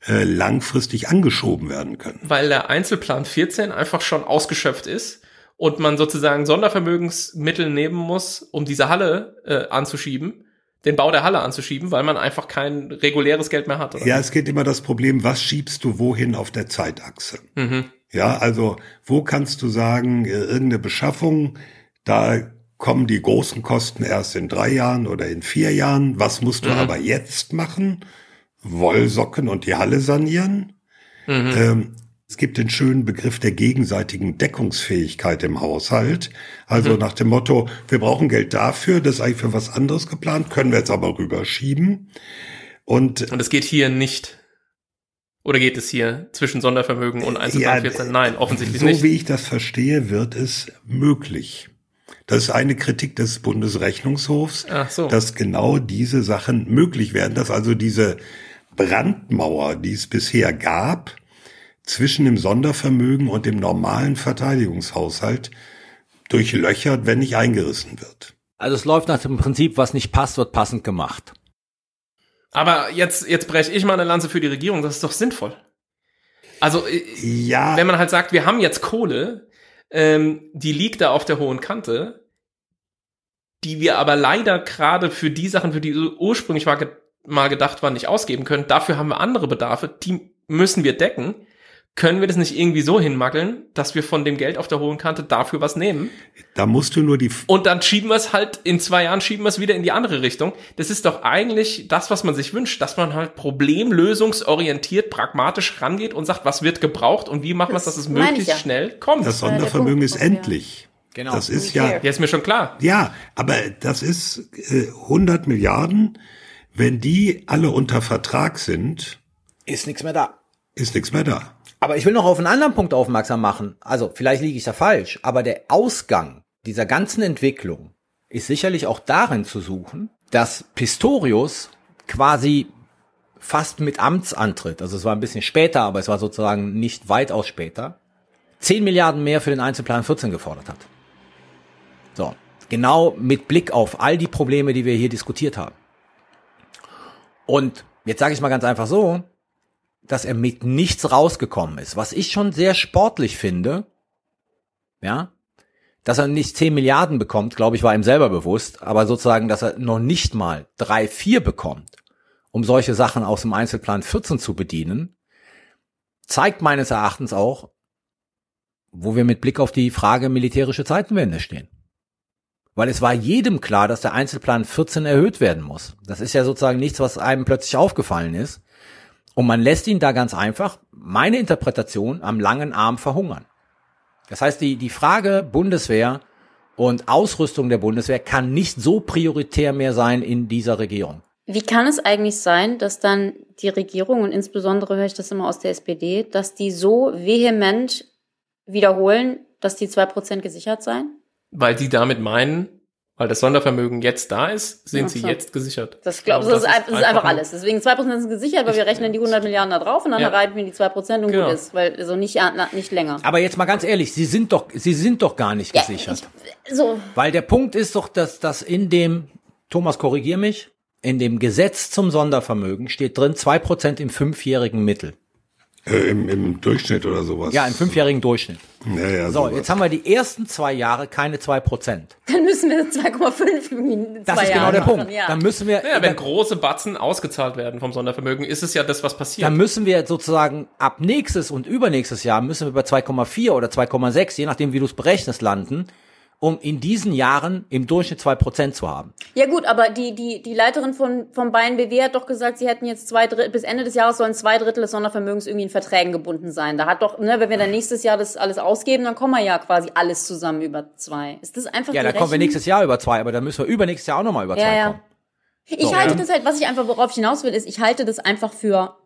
äh, langfristig angeschoben werden können. weil der Einzelplan 14 einfach schon ausgeschöpft ist und man sozusagen Sondervermögensmittel nehmen muss, um diese Halle äh, anzuschieben, den Bau der Halle anzuschieben, weil man einfach kein reguläres Geld mehr hat. Oder? Ja, es geht immer das Problem, was schiebst du wohin auf der Zeitachse? Mhm. Ja, also wo kannst du sagen, äh, irgendeine Beschaffung, da kommen die großen Kosten erst in drei Jahren oder in vier Jahren. Was musst du aber jetzt machen? Wollsocken und die Halle sanieren? Ähm, es gibt den schönen Begriff der gegenseitigen Deckungsfähigkeit im Haushalt. Also nach dem Motto, wir brauchen Geld dafür, das ist eigentlich für was anderes geplant, können wir jetzt aber rüberschieben. Und Und es geht hier nicht. Oder geht es hier zwischen Sondervermögen und Einzelplan Ja, 14? Nein, offensichtlich so nicht. wie ich das verstehe, wird es möglich. Das ist eine Kritik des Bundesrechnungshofs, so. dass genau diese Sachen möglich werden, dass also diese Brandmauer, die es bisher gab, zwischen dem Sondervermögen und dem normalen Verteidigungshaushalt durchlöchert, wenn nicht eingerissen wird. Also es läuft nach dem Prinzip, was nicht passt, wird passend gemacht. Aber jetzt, jetzt breche ich mal eine Lanze für die Regierung, das ist doch sinnvoll. Also, äh, Ja, wenn man halt sagt, wir haben jetzt Kohle, ähm, die liegt da auf der hohen Kante, die wir aber leider gerade für die Sachen, für die ursprünglich mal, ge mal gedacht waren, nicht ausgeben können. Dafür haben wir andere Bedarfe, die müssen wir decken. Können wir das nicht irgendwie so hinmackeln, dass wir von dem Geld auf der hohen Kante dafür was nehmen? da musst du nur die, Und dann schieben wir es halt, in zwei Jahren schieben wir es wieder in die andere Richtung. Das ist doch eigentlich das, was man sich wünscht, dass man halt problemlösungsorientiert, pragmatisch rangeht und sagt, was wird gebraucht und wie machen wir es, dass es möglichst ja. schnell kommt. das Sondervermögen ist endlich. Genau. Das ist ja, Ja, ist mir schon klar. ja, aber das ist äh, 100 Milliarden. Wenn die alle unter Vertrag sind, Ist nichts mehr da. ist nichts mehr da. Aber ich will noch auf einen anderen Punkt aufmerksam machen. Also, vielleicht liege ich da falsch, aber der Ausgang dieser ganzen Entwicklung ist sicherlich auch darin zu suchen, dass Pistorius quasi fast mit Amtsantritt, also es war ein bisschen später, aber es war sozusagen nicht weitaus später, 10 Milliarden mehr für den Einzelplan 14 gefordert hat. So, genau mit Blick auf all die Probleme, die wir hier diskutiert haben. Und jetzt sage ich mal ganz einfach so, dass er mit nichts rausgekommen ist, was ich schon sehr sportlich finde, ja, dass er nicht 10 Milliarden bekommt, glaube ich, war ihm selber bewusst, aber sozusagen, dass er noch nicht mal drei, vier bekommt, um solche Sachen aus dem Einzelplan 14 zu bedienen, zeigt meines Erachtens auch, wo wir mit Blick auf die Frage militärische Zeitenwende stehen. Weil es war jedem klar, dass der Einzelplan 14 erhöht werden muss. Das ist ja sozusagen nichts, was einem plötzlich aufgefallen ist. Und man lässt ihn da ganz einfach, meine Interpretation, am langen Arm verhungern. Das heißt, die, die Frage Bundeswehr und Ausrüstung der Bundeswehr kann nicht so prioritär mehr sein in dieser Regierung. Wie kann es eigentlich sein, dass dann die Regierung und insbesondere höre ich das immer aus der SPD, dass die so vehement wiederholen, dass die 2% gesichert seien? Weil die damit meinen, weil das Sondervermögen jetzt da ist, sind Ach sie so. jetzt gesichert. Das, glaub, glaube, das, ist, das ein- ist das ist einfach einfach alles. Deswegen 2% sind gesichert, weil wir rechnen die 100 Milliarden da drauf und dann Ja. reiten wir die 2% und Genau. gut ist. Weil so nicht, nicht länger. Aber jetzt mal ganz ehrlich, sie sind doch, sie sind doch gar nicht Ja, gesichert. ich, so, Weil der Punkt ist doch, dass, dass in dem, Thomas, korrigier mich, in dem Gesetz zum Sondervermögen steht drin zwei Prozent im fünfjährigen Mittel. Äh, im, Im Durchschnitt oder sowas. Ja, im fünfjährigen Durchschnitt. Ja, ja, So, sowas. jetzt haben wir die ersten zwei Jahre keine zwei Prozent. dann müssen wir 2,5 in Das zwei ist genau Jahren der machen, Punkt. Ja. Dann müssen wir, Ja, wenn dann, große Batzen ausgezahlt werden vom Sondervermögen, ist es ja das, was passiert. dann müssen wir sozusagen ab nächstes und übernächstes Jahr müssen wir bei 2,4 oder 2,6, je nachdem wie du es berechnest, landen, um in diesen Jahren im Durchschnitt zwei Prozent zu haben. Ja gut, aber die, die, die Leiterin von, von Bayern BW hat doch gesagt, sie hätten jetzt zwei Drittel, bis Ende des Jahres sollen zwei Drittel des Sondervermögens irgendwie in Verträgen gebunden sein. Da hat doch, ne, wenn wir dann nächstes Jahr das alles ausgeben, dann kommen wir ja quasi alles zusammen über zwei. Ist das einfach Ja, da kommen wir nächstes Jahr über zwei, aber dann müssen wir übernächstes Jahr auch nochmal über zwei Ja, ja. kommen. Ich So, halte ja. das halt, was ich einfach, worauf ich hinaus will, ist, ich halte das einfach für,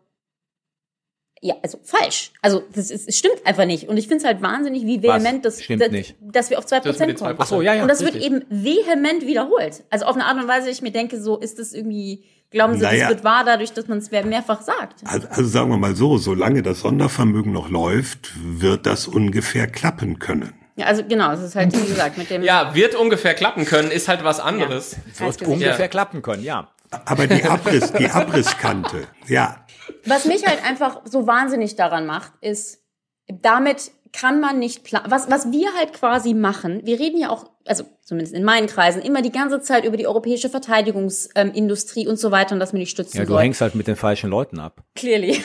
ja, also falsch. Also, das ist, es stimmt einfach nicht. Und ich finde es halt wahnsinnig, wie vehement das, Stimmt dass, nicht. dass wir auf zwei Das Prozent kommen. 2%. Ach so, ja, ja. Und das wird richtig. eben vehement wiederholt. Also auf eine Art und Weise, ich mir denke, so ist das irgendwie, glauben Sie, Naja. das wird wahr dadurch, dass man es mehrfach sagt. Also, also sagen wir mal so, solange das Sondervermögen noch läuft, wird das ungefähr klappen können. Ja, also genau, es ist halt, wie gesagt, mit dem. ja, wird ungefähr klappen können, ist halt was anderes. Heißt Wird Gesicht. ungefähr Ja. klappen können, ja. Aber die Abriss, die Abrisskante, ja, Was mich halt einfach so wahnsinnig daran macht, ist, damit kann man nicht planen. Was, was wir halt quasi machen, wir reden ja auch, also zumindest in meinen Kreisen, immer die ganze Zeit über die europäische Verteidigungsindustrie und so weiter und dass man die stützen Ja, du soll. hängst halt mit den falschen Leuten ab. Clearly.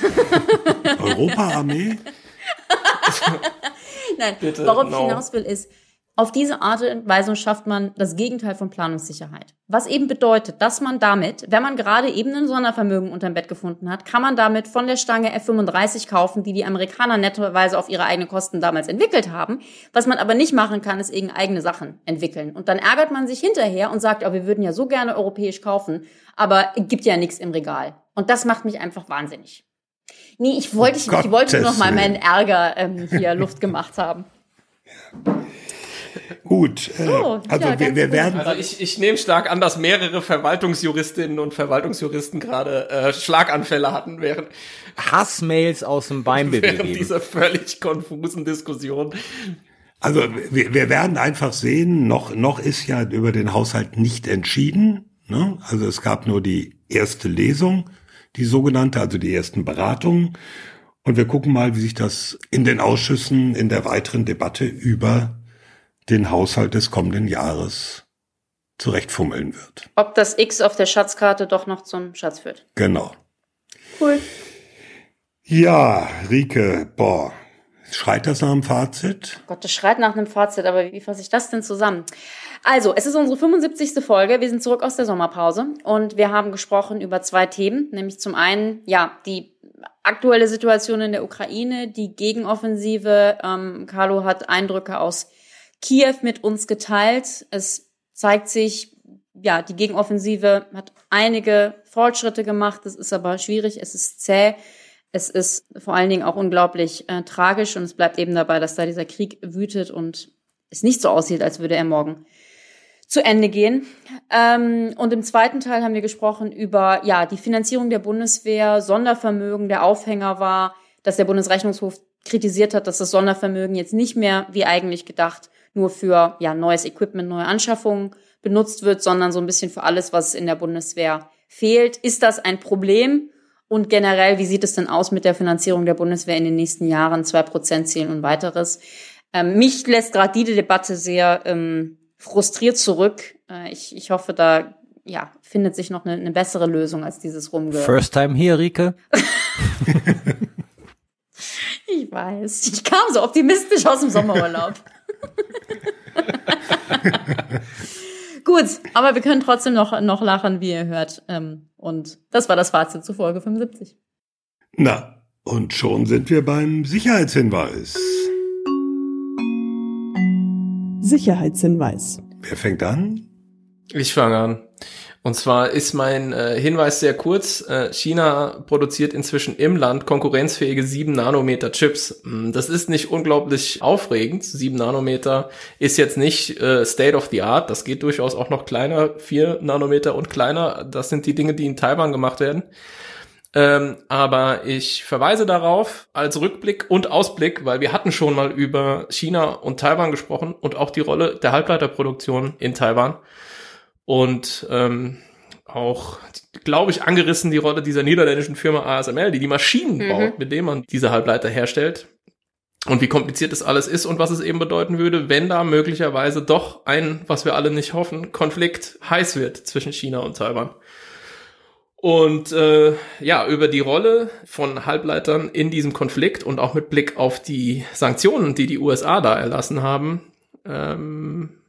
Europaarmee, Nein, Bitte, worauf ich no. hinaus will, ist, auf diese Art und Weise schafft man das Gegenteil von Planungssicherheit. Was eben bedeutet, dass man damit, wenn man gerade eben ein Sondervermögen unterm Bett gefunden hat, kann man damit von der Stange F-35 kaufen, die die Amerikaner nettoweise auf ihre eigenen Kosten damals entwickelt haben. Was man aber nicht machen kann, ist eben eigene Sachen entwickeln. Und dann ärgert man sich hinterher und sagt, oh, wir würden ja so gerne europäisch kaufen, aber gibt ja nichts im Regal. Und das macht mich einfach wahnsinnig. Nee, ich wollte, ich, ich wollte nur noch mal meinen Ärger ähm, hier Luft gemacht haben. Gut, äh, So, also ja, wir, wir werden Also ich, ich nehme stark an, dass mehrere Verwaltungsjuristinnen und Verwaltungsjuristen gerade äh, Schlaganfälle hatten während, Hassmails aus dem Beinbild während gegeben. dieser völlig konfusen Diskussion. Also wir, wir werden einfach sehen, noch, noch ist ja über den Haushalt nicht entschieden. Ne? Also es gab nur die erste Lesung, die sogenannte, also die ersten Beratungen. Und wir gucken mal, wie sich das in den Ausschüssen in der weiteren Debatte über den Haushalt des kommenden Jahres zurechtfummeln wird. Ob das X auf der Schatzkarte doch noch zum Schatz führt. Genau. Cool. Ja, Rike, boah, schreit das nach einem Fazit? Gott, das schreit nach einem Fazit, aber wie fasse ich das denn zusammen? Also, es ist unsere 75. Folge. Wir sind zurück aus der Sommerpause und wir haben gesprochen über zwei Themen, nämlich zum einen, ja, die aktuelle Situation in der Ukraine, die Gegenoffensive. Ähm, Carlo hat Eindrücke aus Kiew mit uns geteilt. Es zeigt sich, ja, die Gegenoffensive hat einige Fortschritte gemacht. Es ist aber schwierig, es ist zäh. Es ist vor allen Dingen auch unglaublich äh, tragisch und es bleibt eben dabei, dass da dieser Krieg wütet und es nicht so aussieht, als würde er morgen zu Ende gehen. Ähm, und im zweiten Teil haben wir gesprochen über ja die Finanzierung der Bundeswehr, Sondervermögen. Der Aufhänger war, dass der Bundesrechnungshof kritisiert hat, dass das Sondervermögen jetzt nicht mehr wie eigentlich gedacht nur für ja neues Equipment, neue Anschaffungen benutzt wird, sondern so ein bisschen für alles, was in der Bundeswehr fehlt. Ist das ein Problem? Und generell, wie sieht es denn aus mit der Finanzierung der Bundeswehr in den nächsten Jahren? Zwei Prozent Zielen und weiteres. Ähm, mich lässt gerade die Debatte sehr ähm, frustriert zurück. Äh, ich, ich hoffe, da ja, findet sich noch eine, eine bessere Lösung als dieses Rumge. First time hier, Rike. Ich weiß. Ich kam so optimistisch aus dem Sommerurlaub. Gut, aber wir können trotzdem noch, noch lachen, wie ihr hört. Ähm, und das war das Fazit zu Folge 75. Na, und schon sind wir beim Sicherheitshinweis. Sicherheitshinweis. Wer fängt an? Ich fange an. Und zwar ist mein äh, Hinweis sehr kurz. Äh, China produziert inzwischen im Land konkurrenzfähige 7 Nanometer Chips. Mm, Das ist nicht unglaublich aufregend. 7 Nanometer ist jetzt nicht äh, State of the Art. Das geht durchaus auch noch kleiner. 4 Nanometer und kleiner. Das sind die Dinge, die in Taiwan gemacht werden. Ähm, aber ich verweise darauf als Rückblick und Ausblick, weil wir hatten schon mal über China und Taiwan gesprochen und auch die Rolle der Halbleiterproduktion in Taiwan. Und ähm, auch, glaube ich, angerissen die Rolle dieser niederländischen Firma ASML, die die Maschinen Mhm. baut, mit denen man diese Halbleiter herstellt. Und wie kompliziert das alles ist und was es eben bedeuten würde, wenn da möglicherweise doch ein, was wir alle nicht hoffen, Konflikt heiß wird zwischen China und Taiwan. Und äh, ja, über die Rolle von Halbleitern in diesem Konflikt und auch mit Blick auf die Sanktionen, die die USA da erlassen haben, ähm,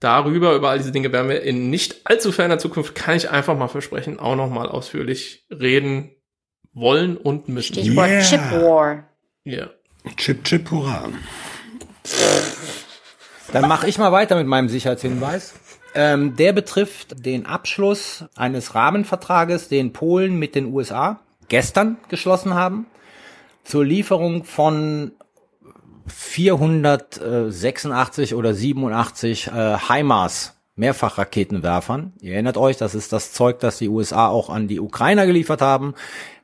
darüber, über all diese Dinge werden wir in nicht allzu ferner Zukunft, kann ich einfach mal versprechen, auch noch mal ausführlich reden wollen und müssen. Stichwort Yeah. Chip War. Ja. Chip, chip, hurra. Dann mache ich mal weiter mit meinem Sicherheitshinweis. Ähm, der betrifft den Abschluss eines Rahmenvertrages, den Polen mit den USA gestern geschlossen haben, zur Lieferung von 486 oder 87 äh, HIMARS Mehrfachraketenwerfern. Ihr erinnert euch, das ist das Zeug, das die USA auch an die Ukrainer geliefert haben,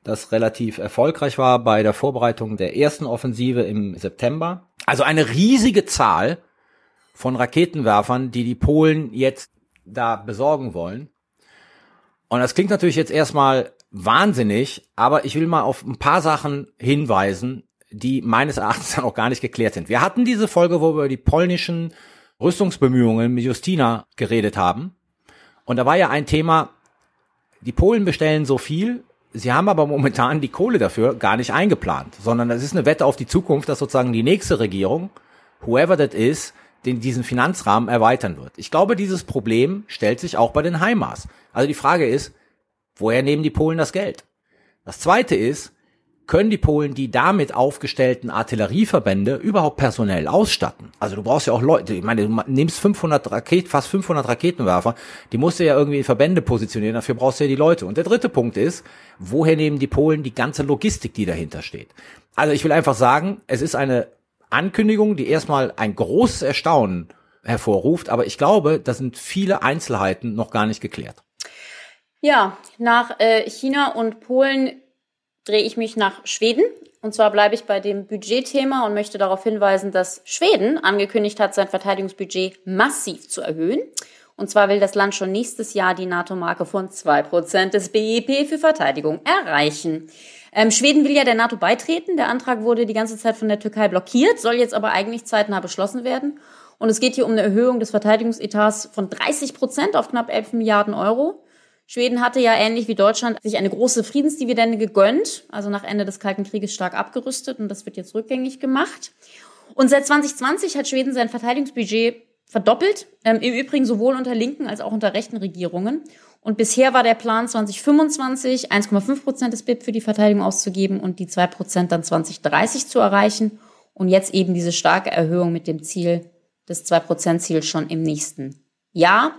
das relativ erfolgreich war bei der Vorbereitung der ersten Offensive im September. Also eine riesige Zahl von Raketenwerfern, die die Polen jetzt da besorgen wollen. Und das klingt natürlich jetzt erstmal wahnsinnig, aber ich will mal auf ein paar Sachen hinweisen, die meines Erachtens dann auch gar nicht geklärt sind. Wir hatten diese Folge, wo wir über die polnischen Rüstungsbemühungen mit Justina geredet haben. Und da war ja ein Thema, die Polen bestellen so viel, sie haben aber momentan die Kohle dafür gar nicht eingeplant, sondern das ist eine Wette auf die Zukunft, dass sozusagen die nächste Regierung, whoever that is, den diesen Finanzrahmen erweitern wird. Ich glaube, dieses Problem stellt sich auch bei den HIMARS. Also die Frage ist, woher nehmen die Polen das Geld? Das zweite ist, können die Polen die damit aufgestellten Artillerieverbände überhaupt personell ausstatten? Also du brauchst ja auch Leute, ich meine, du nimmst 500 Raket, fast 500 Raketenwerfer, die musst du ja irgendwie in Verbände positionieren, dafür brauchst du ja die Leute. Und der dritte Punkt ist, woher nehmen die Polen die ganze Logistik, die dahinter steht? Also ich will einfach sagen, es ist eine Ankündigung, die erstmal ein großes Erstaunen hervorruft. Aber ich glaube, da sind viele Einzelheiten noch gar nicht geklärt. Ja, nach äh, China und Polen drehe ich mich nach Schweden. Und zwar bleibe ich bei dem Budgetthema und möchte darauf hinweisen, dass Schweden angekündigt hat, sein Verteidigungsbudget massiv zu erhöhen. Und zwar will das Land schon nächstes Jahr die NATO-Marke von zwei Prozent des BIP für Verteidigung erreichen. Ähm, Schweden will ja der NATO beitreten. Der Antrag wurde die ganze Zeit von der Türkei blockiert, soll jetzt aber eigentlich zeitnah beschlossen werden. Und es geht hier um eine Erhöhung des Verteidigungsetats von 30 Prozent auf knapp 11 Milliarden Euro. Schweden hatte ja ähnlich wie Deutschland sich eine große Friedensdividende gegönnt, also nach Ende des Kalten Krieges stark abgerüstet und das wird jetzt rückgängig gemacht. Und seit 2020 hat Schweden sein Verteidigungsbudget verdoppelt, ähm, im Übrigen sowohl unter linken als auch unter rechten Regierungen. Und bisher war der Plan 2025 1,5 Prozent des BIP für die Verteidigung auszugeben und die 2 Prozent dann 2030 zu erreichen. Und jetzt eben diese starke Erhöhung mit dem Ziel des 2 Prozent Ziels schon im nächsten Jahr.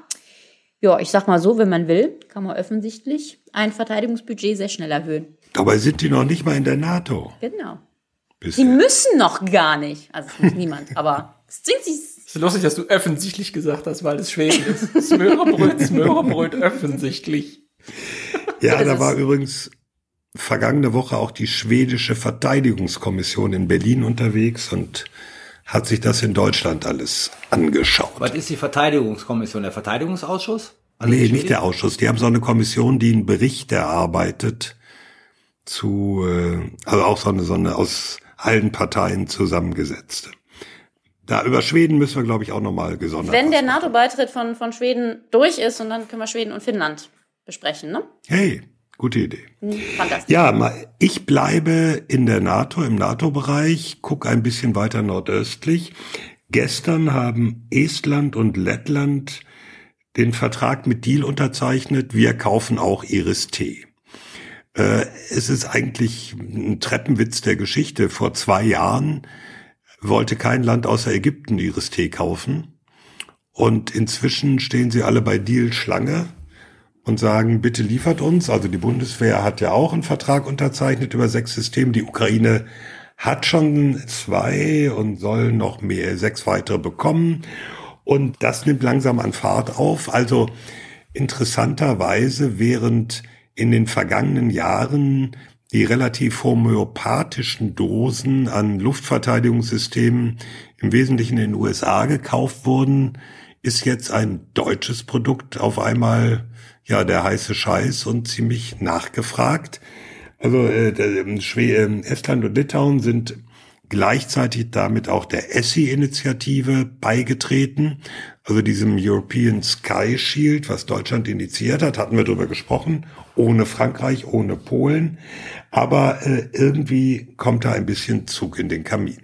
Ja, ich sag mal so, wenn man will, kann man offensichtlich ein Verteidigungsbudget sehr schnell erhöhen. Dabei sind die noch nicht mal in der NATO. Genau. Bisher. Die müssen noch gar nicht. Also es muss niemand, aber es zwingt sich. Es ist lustig, dass du offensichtlich gesagt hast, weil es Schweden ist. Smörrebröt, Smörrebröt, offensichtlich. Ja, da war übrigens vergangene Woche auch die schwedische Verteidigungskommission in Berlin unterwegs und hat sich das in Deutschland alles angeschaut. Was ist die Verteidigungskommission? Der Verteidigungsausschuss? Also nee, nicht der Ausschuss. Die haben so eine Kommission, die einen Bericht erarbeitet zu, äh, also auch so eine, so eine aus allen Parteien zusammengesetzte. Da über Schweden müssen wir, glaube ich, auch nochmal gesondert. Wenn der. NATO-Beitritt von, von Schweden durch ist, und dann können wir Schweden und Finnland besprechen, ne? Hey, gute Idee. Hm, Fantastisch. Ja, ich bleibe in der NATO, im NATO-Bereich, guck ein bisschen weiter nordöstlich. Gestern haben Estland und Lettland den Vertrag mit Deal unterzeichnet. Wir kaufen auch Iris-T. Äh, es ist eigentlich ein Treppenwitz der Geschichte. Vor zwei Jahren wollte kein Land außer Ägypten Iris-T kaufen. Und inzwischen stehen sie alle bei Deal Schlange und sagen, bitte liefert uns. Also die Bundeswehr hat ja auch einen Vertrag unterzeichnet über sechs Systeme. Die Ukraine hat schon zwei und soll noch mehr, sechs weitere bekommen. Und das nimmt langsam an Fahrt auf. Also interessanterweise, während in den vergangenen Jahren die relativ homöopathischen Dosen an Luftverteidigungssystemen im Wesentlichen in den USA gekauft wurden, ist jetzt ein deutsches Produkt auf einmal ja der heiße Scheiß und ziemlich nachgefragt. Also äh, ähm, Estland und Litauen sind gleichzeitig damit auch der ESSI-Initiative beigetreten, also diesem European Sky Shield, was Deutschland initiiert hat, hatten wir drüber gesprochen, ohne Frankreich, ohne Polen, aber äh, irgendwie kommt da ein bisschen Zug in den Kamin.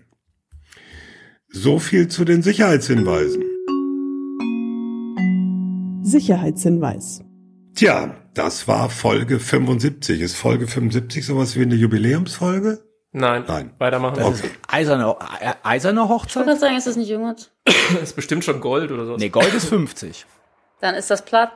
So viel zu den Sicherheitshinweisen. Sicherheitshinweis. Tja, das war Folge 75. Ist Folge 75 sowas wie eine Jubiläumsfolge? Nein, Nein. weitermachen. Das ist eiserne, äh, eiserne Ich wollte Hochzeit? gerade sagen, ist das nicht irgendwas? Das ist bestimmt schon Gold oder so. Nee, Gold ist 50. Dann ist das Plat.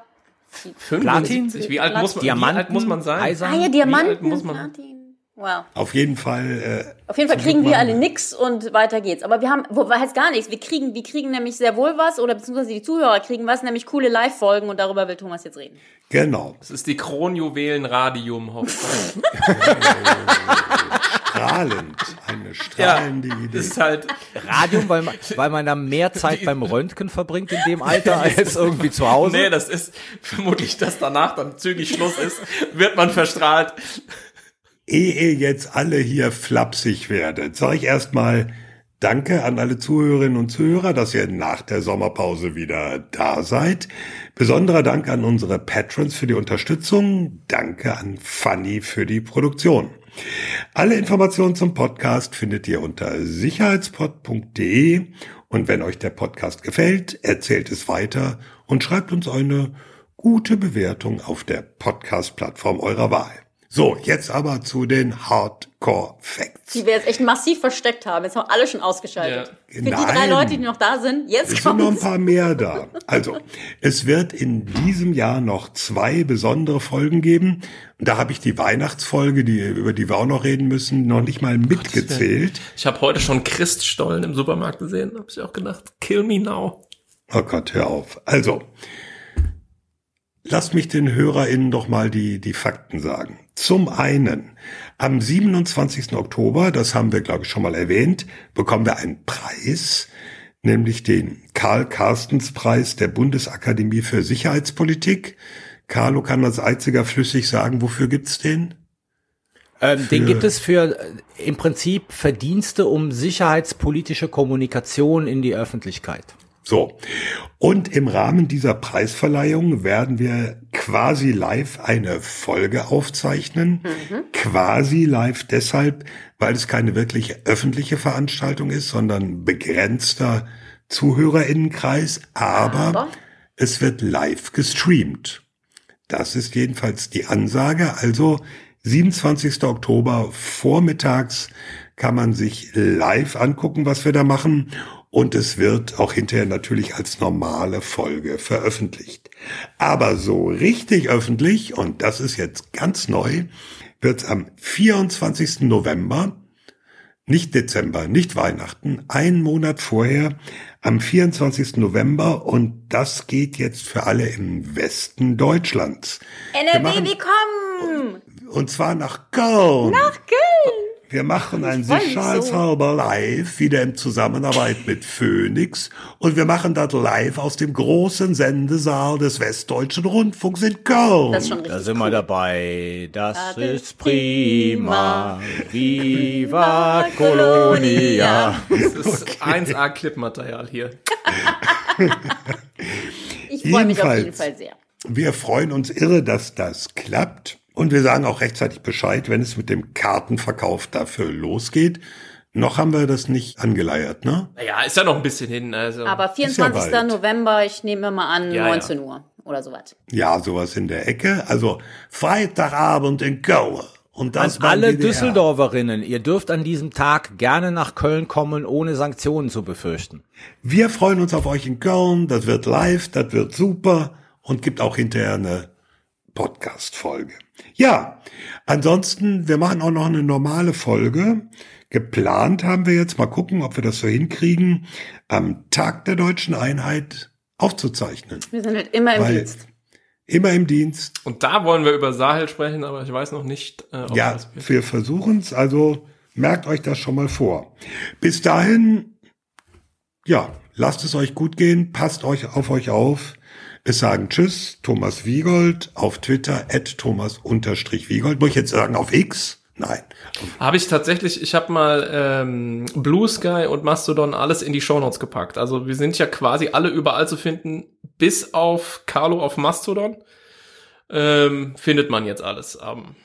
75. Wie alt muss man, wie Diamanten, alt muss man sein? Eisern. Ah ja, alt Diamanten, muss man- Platin. Wow. Auf jeden Fall. Äh, Auf jeden Fall kriegen wir alle nix und weiter geht's. Aber wir haben, wo heißt gar nichts. Wir kriegen, wir kriegen nämlich sehr wohl was oder beziehungsweise die Zuhörer kriegen was, nämlich coole Live-Folgen und darüber will Thomas jetzt reden. Genau. Das ist die Kronjuwelen Radium Hochzeit. Strahlend. Eine strahlende Idee. Das ist halt, Radium, weil man, weil man da mehr Zeit beim Röntgen verbringt in dem Alter als irgendwie zu Hause. nee, das ist vermutlich, dass danach dann zügig Schluss ist, wird man verstrahlt. Ehe jetzt alle hier flapsig werdet, sage ich erstmal Danke an alle Zuhörerinnen und Zuhörer, dass ihr nach der Sommerpause wieder da seid. Besonderer Dank an unsere Patrons für die Unterstützung. Danke an Fanny für die Produktion. Alle Informationen zum Podcast findet ihr unter sicherheitspod.de und wenn euch der Podcast gefällt, erzählt es weiter und schreibt uns eine gute Bewertung auf der Podcast-Plattform eurer Wahl. So, jetzt aber zu den Hardcore Facts. Die wir jetzt echt massiv versteckt haben. Jetzt haben alle schon ausgeschaltet. Ja. Für die Nein. drei Leute, die noch da sind, jetzt Es sind noch ein paar mehr da. Also, es wird in diesem Jahr noch zwei besondere Folgen geben. Und da habe ich die Weihnachtsfolge, die, über die wir auch noch reden müssen, noch nicht mal mitgezählt. Ich habe heute schon Christstollen im Supermarkt gesehen, habe ich auch gedacht, kill me now. Oh Gott, hör auf. Also, lass mich den HörerInnen doch mal die, die Fakten sagen. Zum einen, am 27. Oktober, das haben wir, glaube ich, schon mal erwähnt, bekommen wir einen Preis, nämlich den Karl-Carstens-Preis der Bundesakademie für Sicherheitspolitik. Carlo kann als einziger flüssig sagen, wofür gibt's den? Ähm, den gibt es für äh, im Prinzip Verdienste um sicherheitspolitische Kommunikation in die Öffentlichkeit. So. Und im Rahmen dieser Preisverleihung werden wir quasi live eine Folge aufzeichnen. Mhm. Quasi live deshalb, weil es keine wirklich öffentliche Veranstaltung ist, sondern begrenzter Zuhörerinnenkreis. Aber, Aber es wird live gestreamt. Das ist jedenfalls die Ansage. Also 27. Oktober vormittags kann man sich live angucken, was wir da machen. Und es wird auch hinterher natürlich als normale Folge veröffentlicht. Aber so richtig öffentlich, und das ist jetzt ganz neu, wird es am 24. November, nicht Dezember, nicht Weihnachten, einen Monat vorher, am 24. November, und das geht jetzt für alle im Westen Deutschlands. NRW, willkommen! Und zwar nach Köln. Nach Köln. Wir machen ein Sicherheitshalber so. live, wieder in Zusammenarbeit mit Phoenix. Und wir machen das live aus dem großen Sendesaal des Westdeutschen Rundfunks in Köln. Das ist schon da sind cool. wir dabei. Das, das ist prima. Viva Colonia. Das ist okay. 1A Clipmaterial hier. ich freue mich auf jeden Fall sehr. Wir freuen uns irre, dass das klappt. Und wir sagen auch rechtzeitig Bescheid, wenn es mit dem Kartenverkauf dafür losgeht. Noch haben wir das nicht angeleiert, ne? Naja, ist ja noch ein bisschen hin. Also. Aber 24. Ja November, ich nehme mal an, ja, 19 ja. Uhr oder sowas. Ja, sowas in der Ecke. Also Freitagabend in Köln. Und das an alle Düsseldorferinnen, ihr dürft an diesem Tag gerne nach Köln kommen, ohne Sanktionen zu befürchten. Wir freuen uns auf euch in Köln. Das wird live, das wird super und gibt auch hinterher eine Podcast-Folge. Ja, ansonsten, wir machen auch noch eine normale Folge. Geplant haben wir jetzt, mal gucken, ob wir das so hinkriegen, am Tag der deutschen Einheit aufzuzeichnen. Wir sind halt immer im Weil Dienst. Immer im Dienst. Und da wollen wir über Sahel sprechen, aber ich weiß noch nicht, äh, ob ja, das wird. wir versuchen es, also merkt euch das schon mal vor. Bis dahin, ja, lasst es euch gut gehen, passt euch auf euch auf. Es sagen Tschüss, Thomas Wiegold auf Twitter, at Thomas-Wiegold. Muss ich jetzt sagen, auf X? Nein. Habe ich tatsächlich, ich habe mal ähm, Blue Sky und Mastodon alles in die Shownotes gepackt. Also wir sind ja quasi alle überall zu finden, bis auf Carlo auf Mastodon. Ähm, findet man jetzt alles. Um,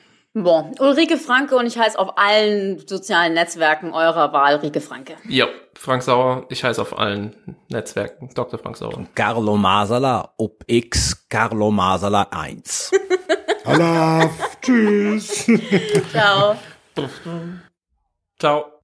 Bon, Ulrike Franke und ich heiße auf allen sozialen Netzwerken eurer Wahl Rike Franke. Ja, Frank Sauer, ich heiße auf allen Netzwerken Dr. Frank Sauer. Carlo Masala, ob X Carlo Masala 1. Hallo, tschüss. Ciao. Ciao.